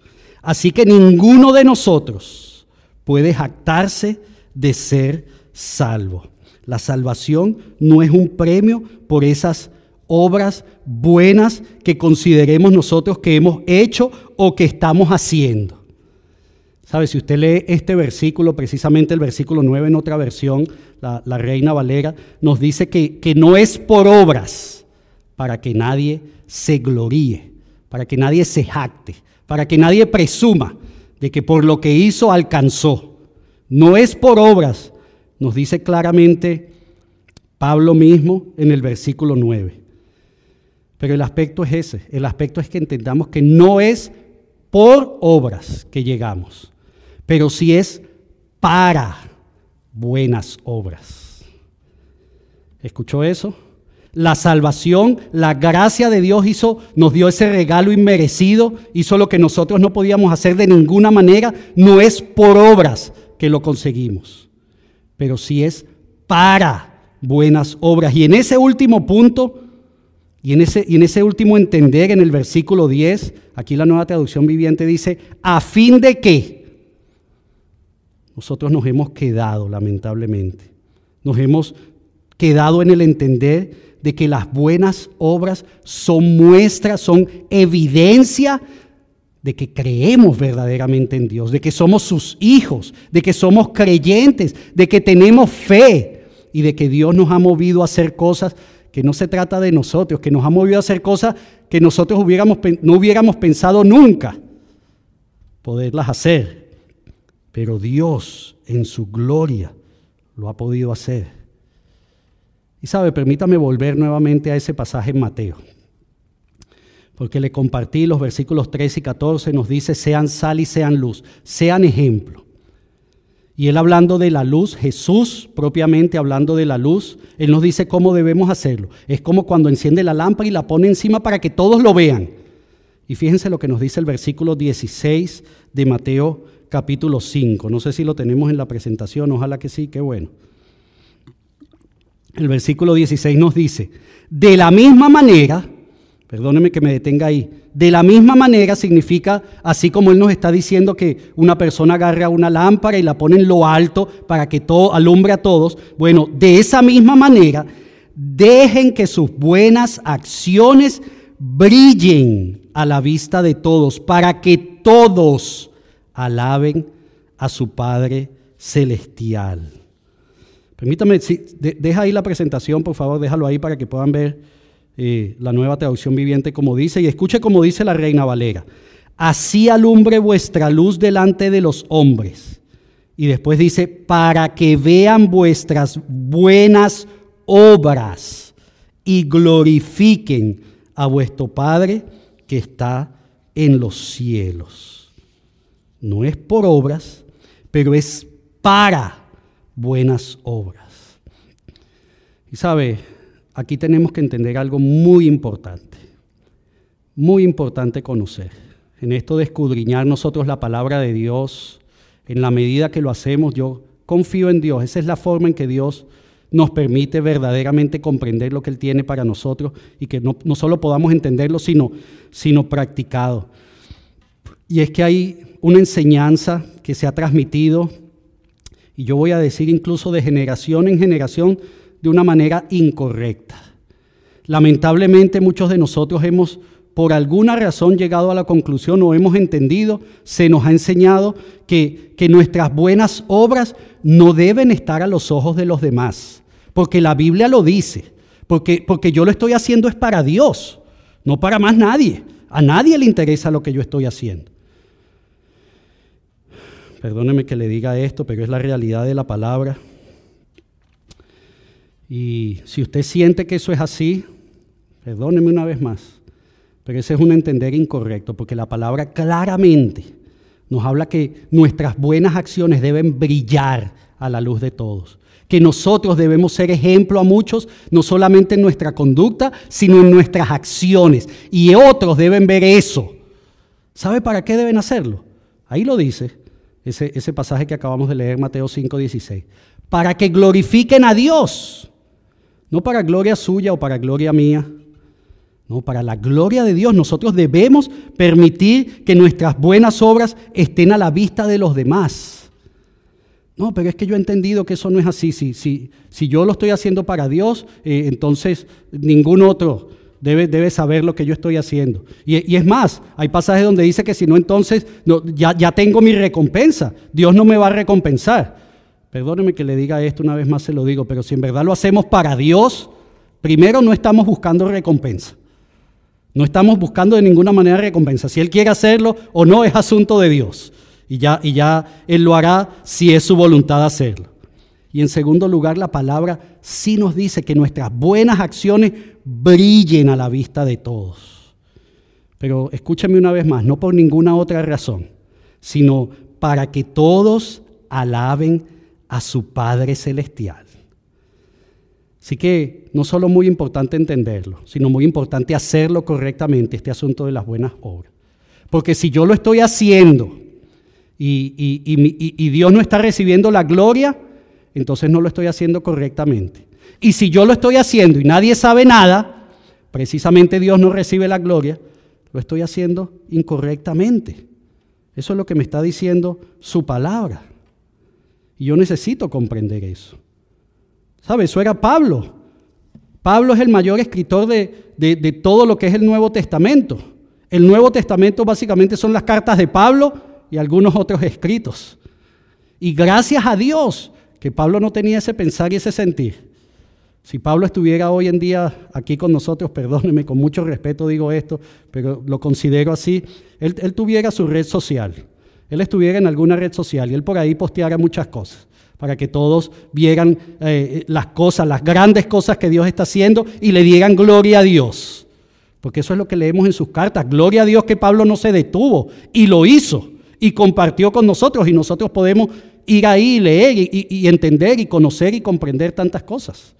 Speaker 1: Así que ninguno de nosotros puede jactarse de ser salvo. La salvación no es un premio por esas obras buenas que consideremos nosotros que hemos hecho o que estamos haciendo. ¿Sabe? Si usted lee este versículo, precisamente el versículo 9 en otra versión, la, Reina Valera, nos dice que, que no es por obras para que nadie se gloríe, para que nadie se jacte, para que nadie presuma de que por lo que hizo alcanzó. No es por obras, nos dice claramente Pablo mismo en el versículo 9. Pero el aspecto es ese, el aspecto es que entendamos que no es por obras que llegamos pero si es para buenas obras. ¿Escuchó eso? La salvación, la gracia de Dios hizo, nos dio ese regalo inmerecido, hizo lo que nosotros no podíamos hacer de ninguna manera. No es por obras que lo conseguimos, pero sí es para buenas obras. Y en ese último punto, y en ese, y en ese último entender, en el versículo 10, aquí la nueva traducción viviente dice, a fin de que, nosotros nos hemos quedado, lamentablemente. Nos hemos quedado en el entender de que las buenas obras son muestras, son evidencia de que creemos verdaderamente en Dios, de que somos sus hijos, de que somos creyentes, de que tenemos fe y de que Dios nos ha movido a hacer cosas que no se trata de nosotros, que nos ha movido a hacer cosas que nosotros no hubiéramos pensado nunca poderlas hacer pero Dios en su gloria lo ha podido hacer. Y sabe, permítame volver nuevamente a ese pasaje en Mateo, porque le compartí los versículos 3 y 14, nos dice, sean sal y sean luz, sean ejemplo. Y él hablando de la luz, Jesús propiamente hablando de la luz, él nos dice cómo debemos hacerlo. Es como cuando enciende la lámpara y la pone encima para que todos lo vean. Y fíjense lo que nos dice el versículo 16 de Mateo capítulo 5. No sé si lo tenemos en la presentación, ojalá que sí, qué bueno. El versículo 16 nos dice, de la misma manera, perdóneme que me detenga ahí, de la misma manera significa, así como él nos está diciendo que una persona agarra una lámpara y la pone en lo alto para que todo alumbre a todos, bueno, de esa misma manera, dejen que sus buenas acciones brillen a la vista de todos, para que todos alaben a su Padre Celestial. Permítame, deja ahí la presentación, por favor, déjalo ahí para que puedan ver eh, la nueva traducción viviente como dice, y escuche como dice la Reina Valera. Así alumbre vuestra luz delante de los hombres. Y después dice, para que vean vuestras buenas obras y glorifiquen a vuestro Padre que está en los cielos. No es por obras, pero es para buenas obras. Y sabe, aquí tenemos que entender algo muy importante, muy importante conocer. En esto de escudriñar nosotros la palabra de Dios, en la medida que lo hacemos, yo confío en Dios. Esa es la forma en que Dios nos permite verdaderamente comprender lo que Él tiene para nosotros y que no, no solo podamos entenderlo, sino, sino practicado. Y es que hay una enseñanza que se ha transmitido, y yo voy a decir incluso de generación en generación, de una manera incorrecta. Lamentablemente muchos de nosotros hemos por alguna razón llegado a la conclusión o hemos entendido, se nos ha enseñado que, que nuestras buenas obras no deben estar a los ojos de los demás, porque la Biblia lo dice, porque, porque yo lo estoy haciendo es para Dios, no para más nadie. A nadie le interesa lo que yo estoy haciendo. Perdóneme que le diga esto, pero es la realidad de la palabra. Y si usted siente que eso es así, perdóneme una vez más, pero ese es un entender incorrecto, porque la palabra claramente nos habla que nuestras buenas acciones deben brillar a la luz de todos, que nosotros debemos ser ejemplo a muchos, no solamente en nuestra conducta, sino en nuestras acciones, y otros deben ver eso. ¿Sabe para qué deben hacerlo? Ahí lo dice ese, ese pasaje que acabamos de leer, Mateo 5:16, para que glorifiquen a Dios no para gloria suya o para gloria mía. No, para la gloria de Dios nosotros debemos permitir que nuestras buenas obras estén a la vista de los demás. No, pero es que yo he entendido que eso no es así. Si, si, si yo lo estoy haciendo para Dios, eh, entonces ningún otro debe, debe, saber lo que yo estoy haciendo. Y, es más, hay pasajes donde dice que si no, entonces ya, ya tengo mi recompensa. Dios no me va a recompensar. Perdóneme que le diga esto una vez más, se lo digo, pero si en verdad lo hacemos para Dios, primero no estamos buscando recompensa. No estamos buscando de ninguna manera recompensa. Si Él quiere hacerlo o no es asunto de Dios. Y ya, y ya Él lo hará si es su voluntad hacerlo. Y en segundo lugar, la palabra sí nos dice que nuestras buenas acciones brillen a la vista de todos. Pero escúchame una vez más, no por ninguna otra razón, sino para que todos alaben a su Padre Celestial. Así que no solo muy importante entenderlo, sino muy importante hacerlo correctamente, este asunto de las buenas obras. Porque si yo lo estoy haciendo y, y, Dios no está recibiendo la gloria, entonces no lo estoy haciendo correctamente. Y si yo lo estoy haciendo y nadie sabe nada, precisamente Dios no recibe la gloria, lo estoy haciendo incorrectamente. Eso es lo que me está diciendo su palabra. Y yo necesito comprender eso. ¿Sabe? Eso era Pablo. Pablo es el mayor escritor de, de, todo lo que es el Nuevo Testamento. El Nuevo Testamento básicamente son las cartas de Pablo y algunos otros escritos. Y gracias a Dios que Pablo no tenía ese pensar y ese sentir. Si Pablo estuviera hoy en día aquí con nosotros, perdóneme, con mucho respeto digo esto, pero lo considero así, él, él tuviera su red social él estuviera en alguna red social y él por ahí posteara muchas cosas para que todos vieran eh, las cosas, las grandes cosas que Dios está haciendo y le dieran gloria a Dios. Porque eso es lo que leemos en sus cartas. Gloria a Dios que Pablo no se detuvo y lo hizo y compartió con nosotros y nosotros podemos ir ahí y leer y, entender y conocer y comprender tantas cosas.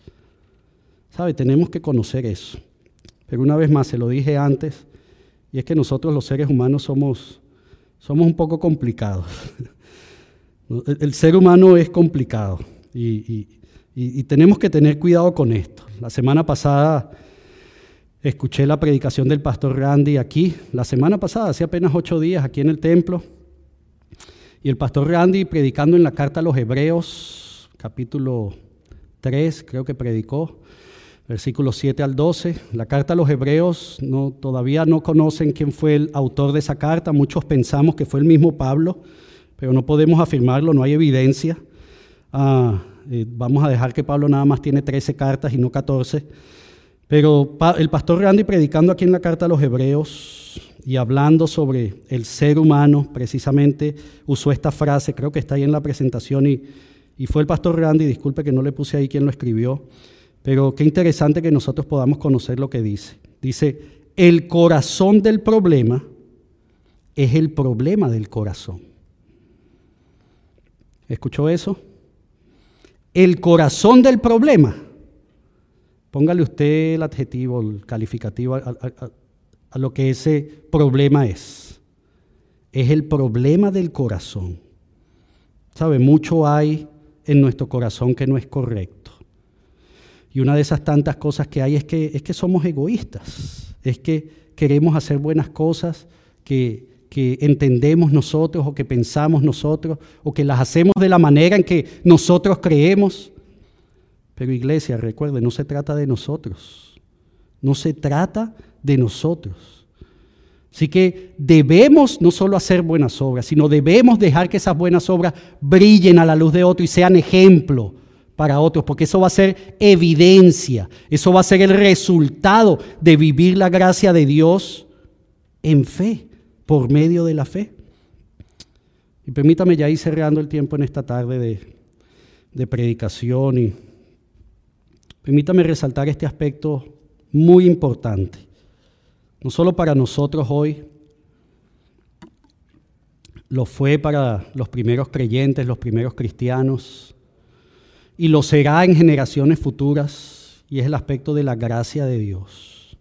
Speaker 1: ¿Sabe? Tenemos que conocer eso. Pero una vez más, se lo dije antes, y es que nosotros los seres humanos somos somos un poco complicados. El ser humano es complicado y, tenemos que tener cuidado con esto. La semana pasada escuché la predicación del pastor Randy aquí, la semana pasada, hace apenas ocho días, aquí en el templo, y el pastor Randy predicando en la carta a los Hebreos, capítulo 3, creo que predicó, versículos 7 al 12. La carta a los hebreos todavía no conocen quién fue el autor de esa carta. Muchos pensamos que fue el mismo Pablo, pero no podemos afirmarlo, no hay evidencia. Ah, eh, vamos a dejar que Pablo nada más tiene 13 cartas y no 14. Pero el pastor Randy predicando aquí en la carta a los hebreos y hablando sobre el ser humano, precisamente usó esta frase, creo que está ahí en la presentación y, y fue el pastor Randy, disculpe que no le puse ahí quien lo escribió. Pero qué interesante que nosotros podamos conocer lo que dice. Dice, el corazón del problema es el problema del corazón. ¿Escuchó eso? El corazón del problema. Póngale usted el adjetivo, el calificativo a, a lo que ese problema es. Es el problema del corazón. ¿Sabe? Mucho hay en nuestro corazón que no es correcto. Y una de esas tantas cosas que hay es que, es que somos egoístas, es que queremos hacer buenas cosas que, que entendemos nosotros o que pensamos nosotros o que las hacemos de la manera en que nosotros creemos. Pero iglesia, recuerde, no se trata de nosotros, no se trata de nosotros. Así que debemos no solo hacer buenas obras, sino debemos dejar que esas buenas obras brillen a la luz de otro y sean ejemplo para otros, porque eso va a ser evidencia, eso va a ser el resultado de vivir la gracia de Dios en fe, por medio de la fe. Y permítame ya ir cerrando el tiempo en esta tarde de, de predicación y permítame resaltar este aspecto muy importante, no solo para nosotros hoy, lo fue para los primeros creyentes, los primeros cristianos, y lo será en generaciones futuras, y es el aspecto de la gracia de Dios.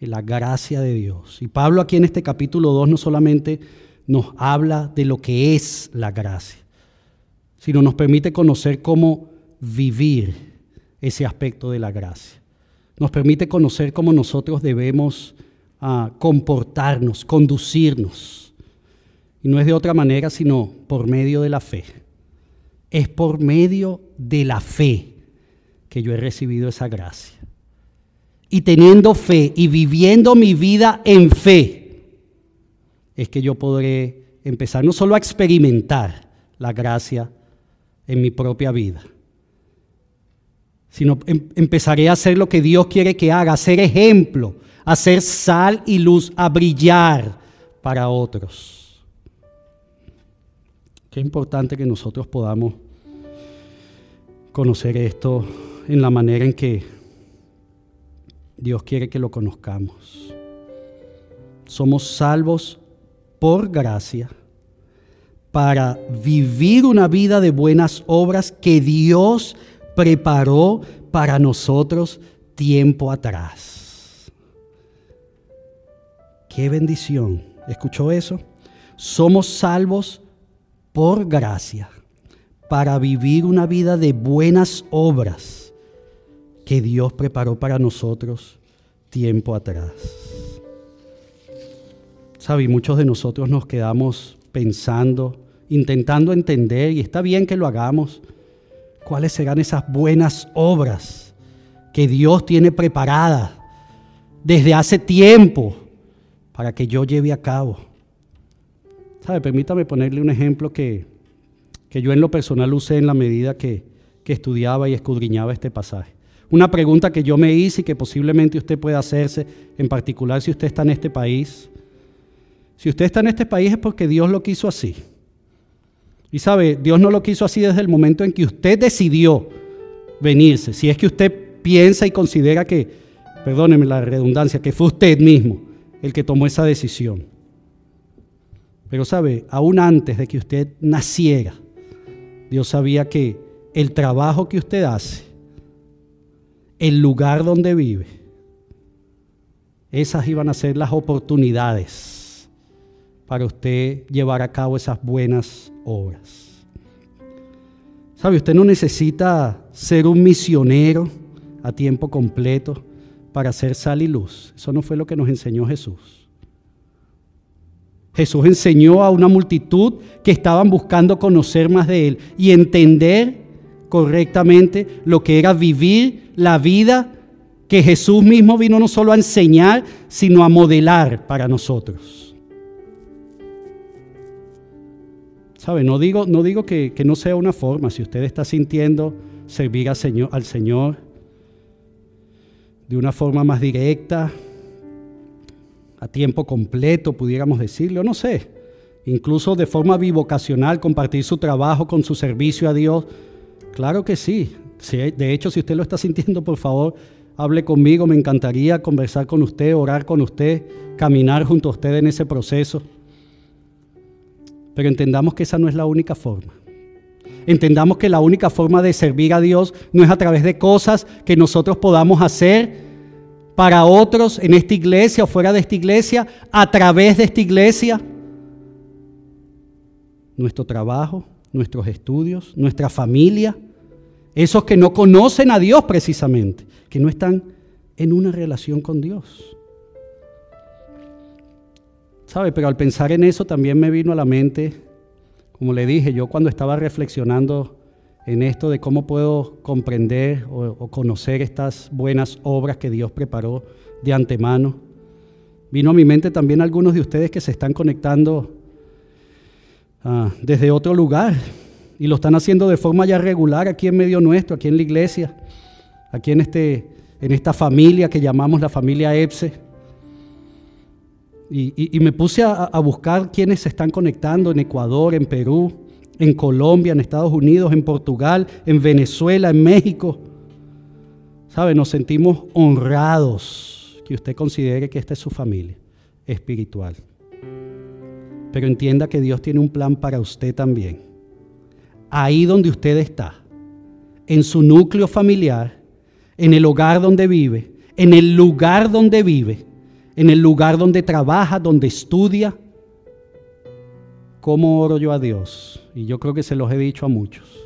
Speaker 1: De la gracia de Dios. Y Pablo aquí en este capítulo 2 no solamente nos habla de lo que es la gracia, sino nos permite conocer cómo vivir ese aspecto de la gracia. Nos permite conocer cómo nosotros debemos ah, comportarnos, conducirnos. Y no es de otra manera sino por medio de la fe es por medio de la fe que yo he recibido esa gracia. Y teniendo fe y viviendo mi vida en fe, es que yo podré empezar no solo a experimentar la gracia en mi propia vida, sino em, empezaré a hacer lo que Dios quiere que haga, a ser ejemplo, a ser sal y luz, a brillar para otros. Qué importante que nosotros podamos conocer esto en la manera en que Dios quiere que lo conozcamos. Somos salvos por gracia para vivir una vida de buenas obras que Dios preparó para nosotros tiempo atrás. Qué bendición. ¿Escuchó eso? Somos salvos por gracia para vivir una vida de buenas obras que Dios preparó para nosotros tiempo atrás. ¿Sabe? Muchos de nosotros nos quedamos pensando, intentando entender, y está bien que lo hagamos, cuáles serán esas buenas obras que Dios tiene preparadas desde hace tiempo para que yo lleve a cabo. ¿Sabe? Permítame ponerle un ejemplo que, yo en lo personal usé en la medida que, que estudiaba y escudriñaba este pasaje. Una pregunta que yo me hice y que posiblemente usted pueda hacerse, en particular si usted está en este país. Si usted está en este país es porque Dios lo quiso así. Y sabe, Dios no lo quiso así desde el momento en que usted decidió venirse. Si es que usted piensa y considera que, perdóneme la redundancia, que fue usted mismo el que tomó esa decisión. Pero sabe, aún antes de que usted naciera, Dios sabía que el trabajo que usted hace, el lugar donde vive, esas iban a ser las oportunidades para usted llevar a cabo esas buenas obras. ¿Sabe? Usted no necesita ser un misionero a tiempo completo para hacer sal y luz. Eso no fue lo que nos enseñó Jesús. Jesús enseñó a una multitud que estaban buscando conocer más de Él y entender correctamente lo que era vivir la vida que Jesús mismo vino no solo a enseñar, sino a modelar para nosotros. ¿Sabe? No digo, no digo que, no sea una forma. Si usted está sintiendo servir al Señor, al Señor de una forma más directa, a tiempo completo, pudiéramos decirlo, no sé, incluso de forma bivocacional, compartir su trabajo con su servicio a Dios. Claro que sí. De hecho, si usted lo está sintiendo, por favor, hable conmigo. Me encantaría conversar con usted, orar con usted, caminar junto a usted en ese proceso. Pero entendamos que esa no es la única forma. Entendamos que la única forma de servir a Dios no es a través de cosas que nosotros podamos hacer para otros en esta iglesia o fuera de esta iglesia, a través de esta iglesia. Nuestro trabajo, nuestros estudios, nuestra familia, esos que no conocen a Dios precisamente, que no están en una relación con Dios. ¿Sabe? Pero al pensar en eso también me vino a la mente, como le dije, yo cuando estaba reflexionando en esto de cómo puedo comprender o, conocer estas buenas obras que Dios preparó de antemano. Vino a mi mente también algunos de ustedes que se están conectando ah, desde otro lugar y lo están haciendo de forma ya regular aquí en medio nuestro, aquí en la iglesia, aquí en, este, en esta familia que llamamos la familia EPSE. Y, me puse a, a buscar quienes se están conectando en Ecuador, en Perú, en Colombia, en Estados Unidos, en Portugal, en Venezuela, en México. ¿Sabe? Nos sentimos honrados que usted considere que esta es su familia espiritual. Pero entienda que Dios tiene un plan para usted también. Ahí donde usted está, en su núcleo familiar, en el hogar donde vive, en el lugar donde vive, en el lugar donde trabaja, donde estudia. ¿Cómo oro yo a Dios? Y yo creo que se los he dicho a muchos.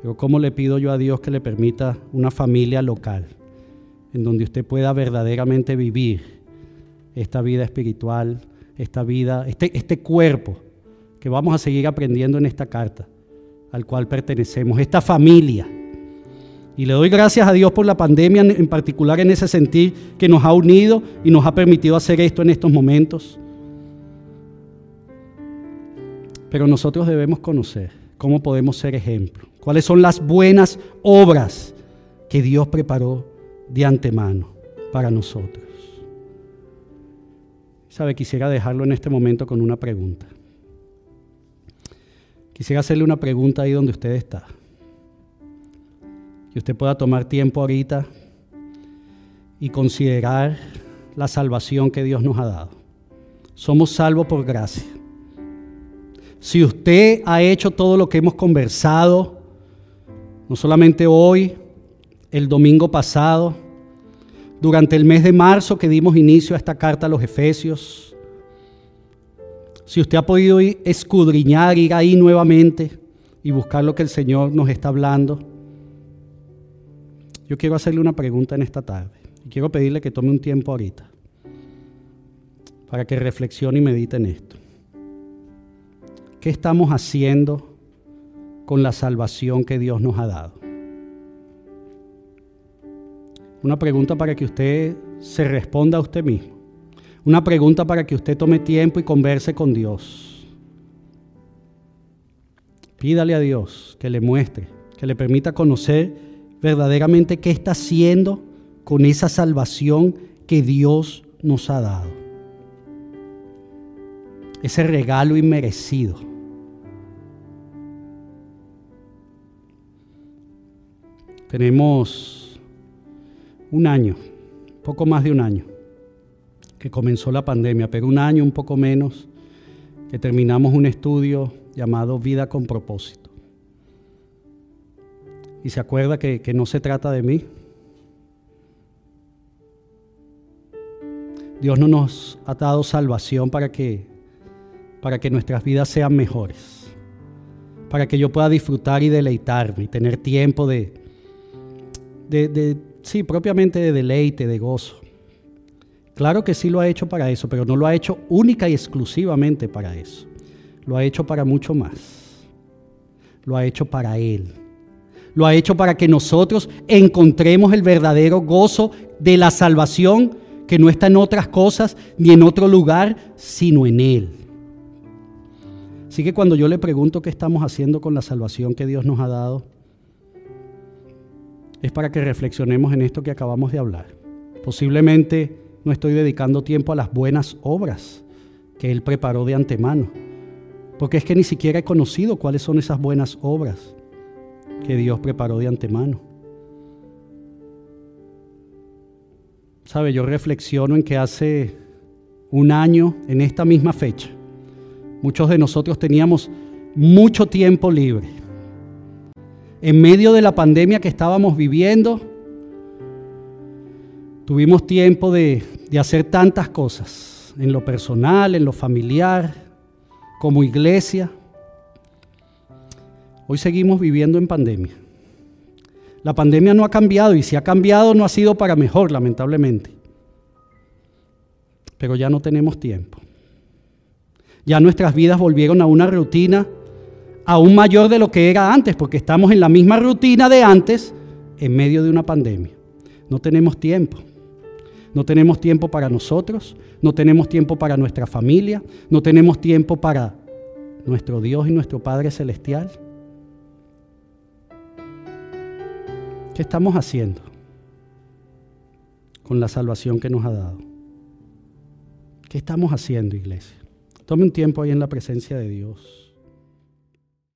Speaker 1: Pero ¿cómo le pido yo a Dios que le permita una familia local en donde usted pueda verdaderamente vivir esta vida espiritual, esta vida, este, este cuerpo que vamos a seguir aprendiendo en esta carta, al cual pertenecemos, esta familia. Y le doy gracias a Dios por la pandemia, en particular en ese sentido que nos ha unido y nos ha permitido hacer esto en estos momentos. Pero nosotros debemos conocer cómo podemos ser ejemplo cuáles son las buenas obras que Dios preparó de antemano para nosotros. Sabe, quisiera dejarlo en este momento con una pregunta. Quisiera hacerle una pregunta ahí donde usted está. Que usted pueda tomar tiempo ahorita y considerar la salvación que Dios nos ha dado. Somos salvos por gracia. Si usted ha hecho todo lo que hemos conversado, no solamente hoy, el domingo pasado, durante el mes de marzo que dimos inicio a esta carta a los Efesios. Si usted ha podido escudriñar, ir ahí nuevamente y buscar lo que el Señor nos está hablando, yo quiero hacerle una pregunta en esta tarde. Y quiero pedirle que tome un tiempo ahorita para que reflexione y medite en esto. ¿Qué estamos haciendo? con la salvación que Dios nos ha dado. Una pregunta para que usted se responda a usted mismo. Una pregunta para que usted tome tiempo y converse con Dios. Pídale a Dios que le muestre, que le permita conocer verdaderamente qué está haciendo con esa salvación que Dios nos ha dado. Ese regalo inmerecido. Tenemos un año, poco más de un año, que comenzó la pandemia, pero un año, un poco menos, que terminamos un estudio llamado Vida con propósito. Y se acuerda que, que no se trata de mí. Dios no nos ha dado salvación para que, para que nuestras vidas sean mejores, para que yo pueda disfrutar y deleitarme y tener tiempo de, de, sí, propiamente de deleite, de gozo. Claro que sí lo ha hecho para eso, pero no lo ha hecho única y exclusivamente para eso. Lo ha hecho para mucho más. Lo ha hecho para Él. Lo ha hecho para que nosotros encontremos el verdadero gozo de la salvación que no está en otras cosas ni en otro lugar, sino en Él. Así que cuando yo le pregunto qué estamos haciendo con la salvación que Dios nos ha dado, es para que reflexionemos en esto que acabamos de hablar. Posiblemente no estoy dedicando tiempo a las buenas obras que Él preparó de antemano, porque es que ni siquiera he conocido cuáles son esas buenas obras que Dios preparó de antemano. Sabe, yo reflexiono en que hace un año, en esta misma fecha, muchos de nosotros teníamos mucho tiempo libre en medio de la pandemia que estábamos viviendo, tuvimos tiempo de, hacer tantas cosas, en lo personal, en lo familiar, como iglesia. Hoy seguimos viviendo en pandemia. La pandemia no ha cambiado y si ha cambiado no ha sido para mejor, lamentablemente. Pero ya no tenemos tiempo. Ya nuestras vidas volvieron a una rutina aún mayor de lo que era antes, porque estamos en la misma rutina de antes en medio de una pandemia. No tenemos tiempo. No tenemos tiempo para nosotros, no tenemos tiempo para nuestra familia, no tenemos tiempo para nuestro Dios y nuestro Padre Celestial. ¿Qué estamos haciendo con la salvación que nos ha dado? ¿Qué estamos haciendo, iglesia? Tome un tiempo ahí en la presencia de Dios.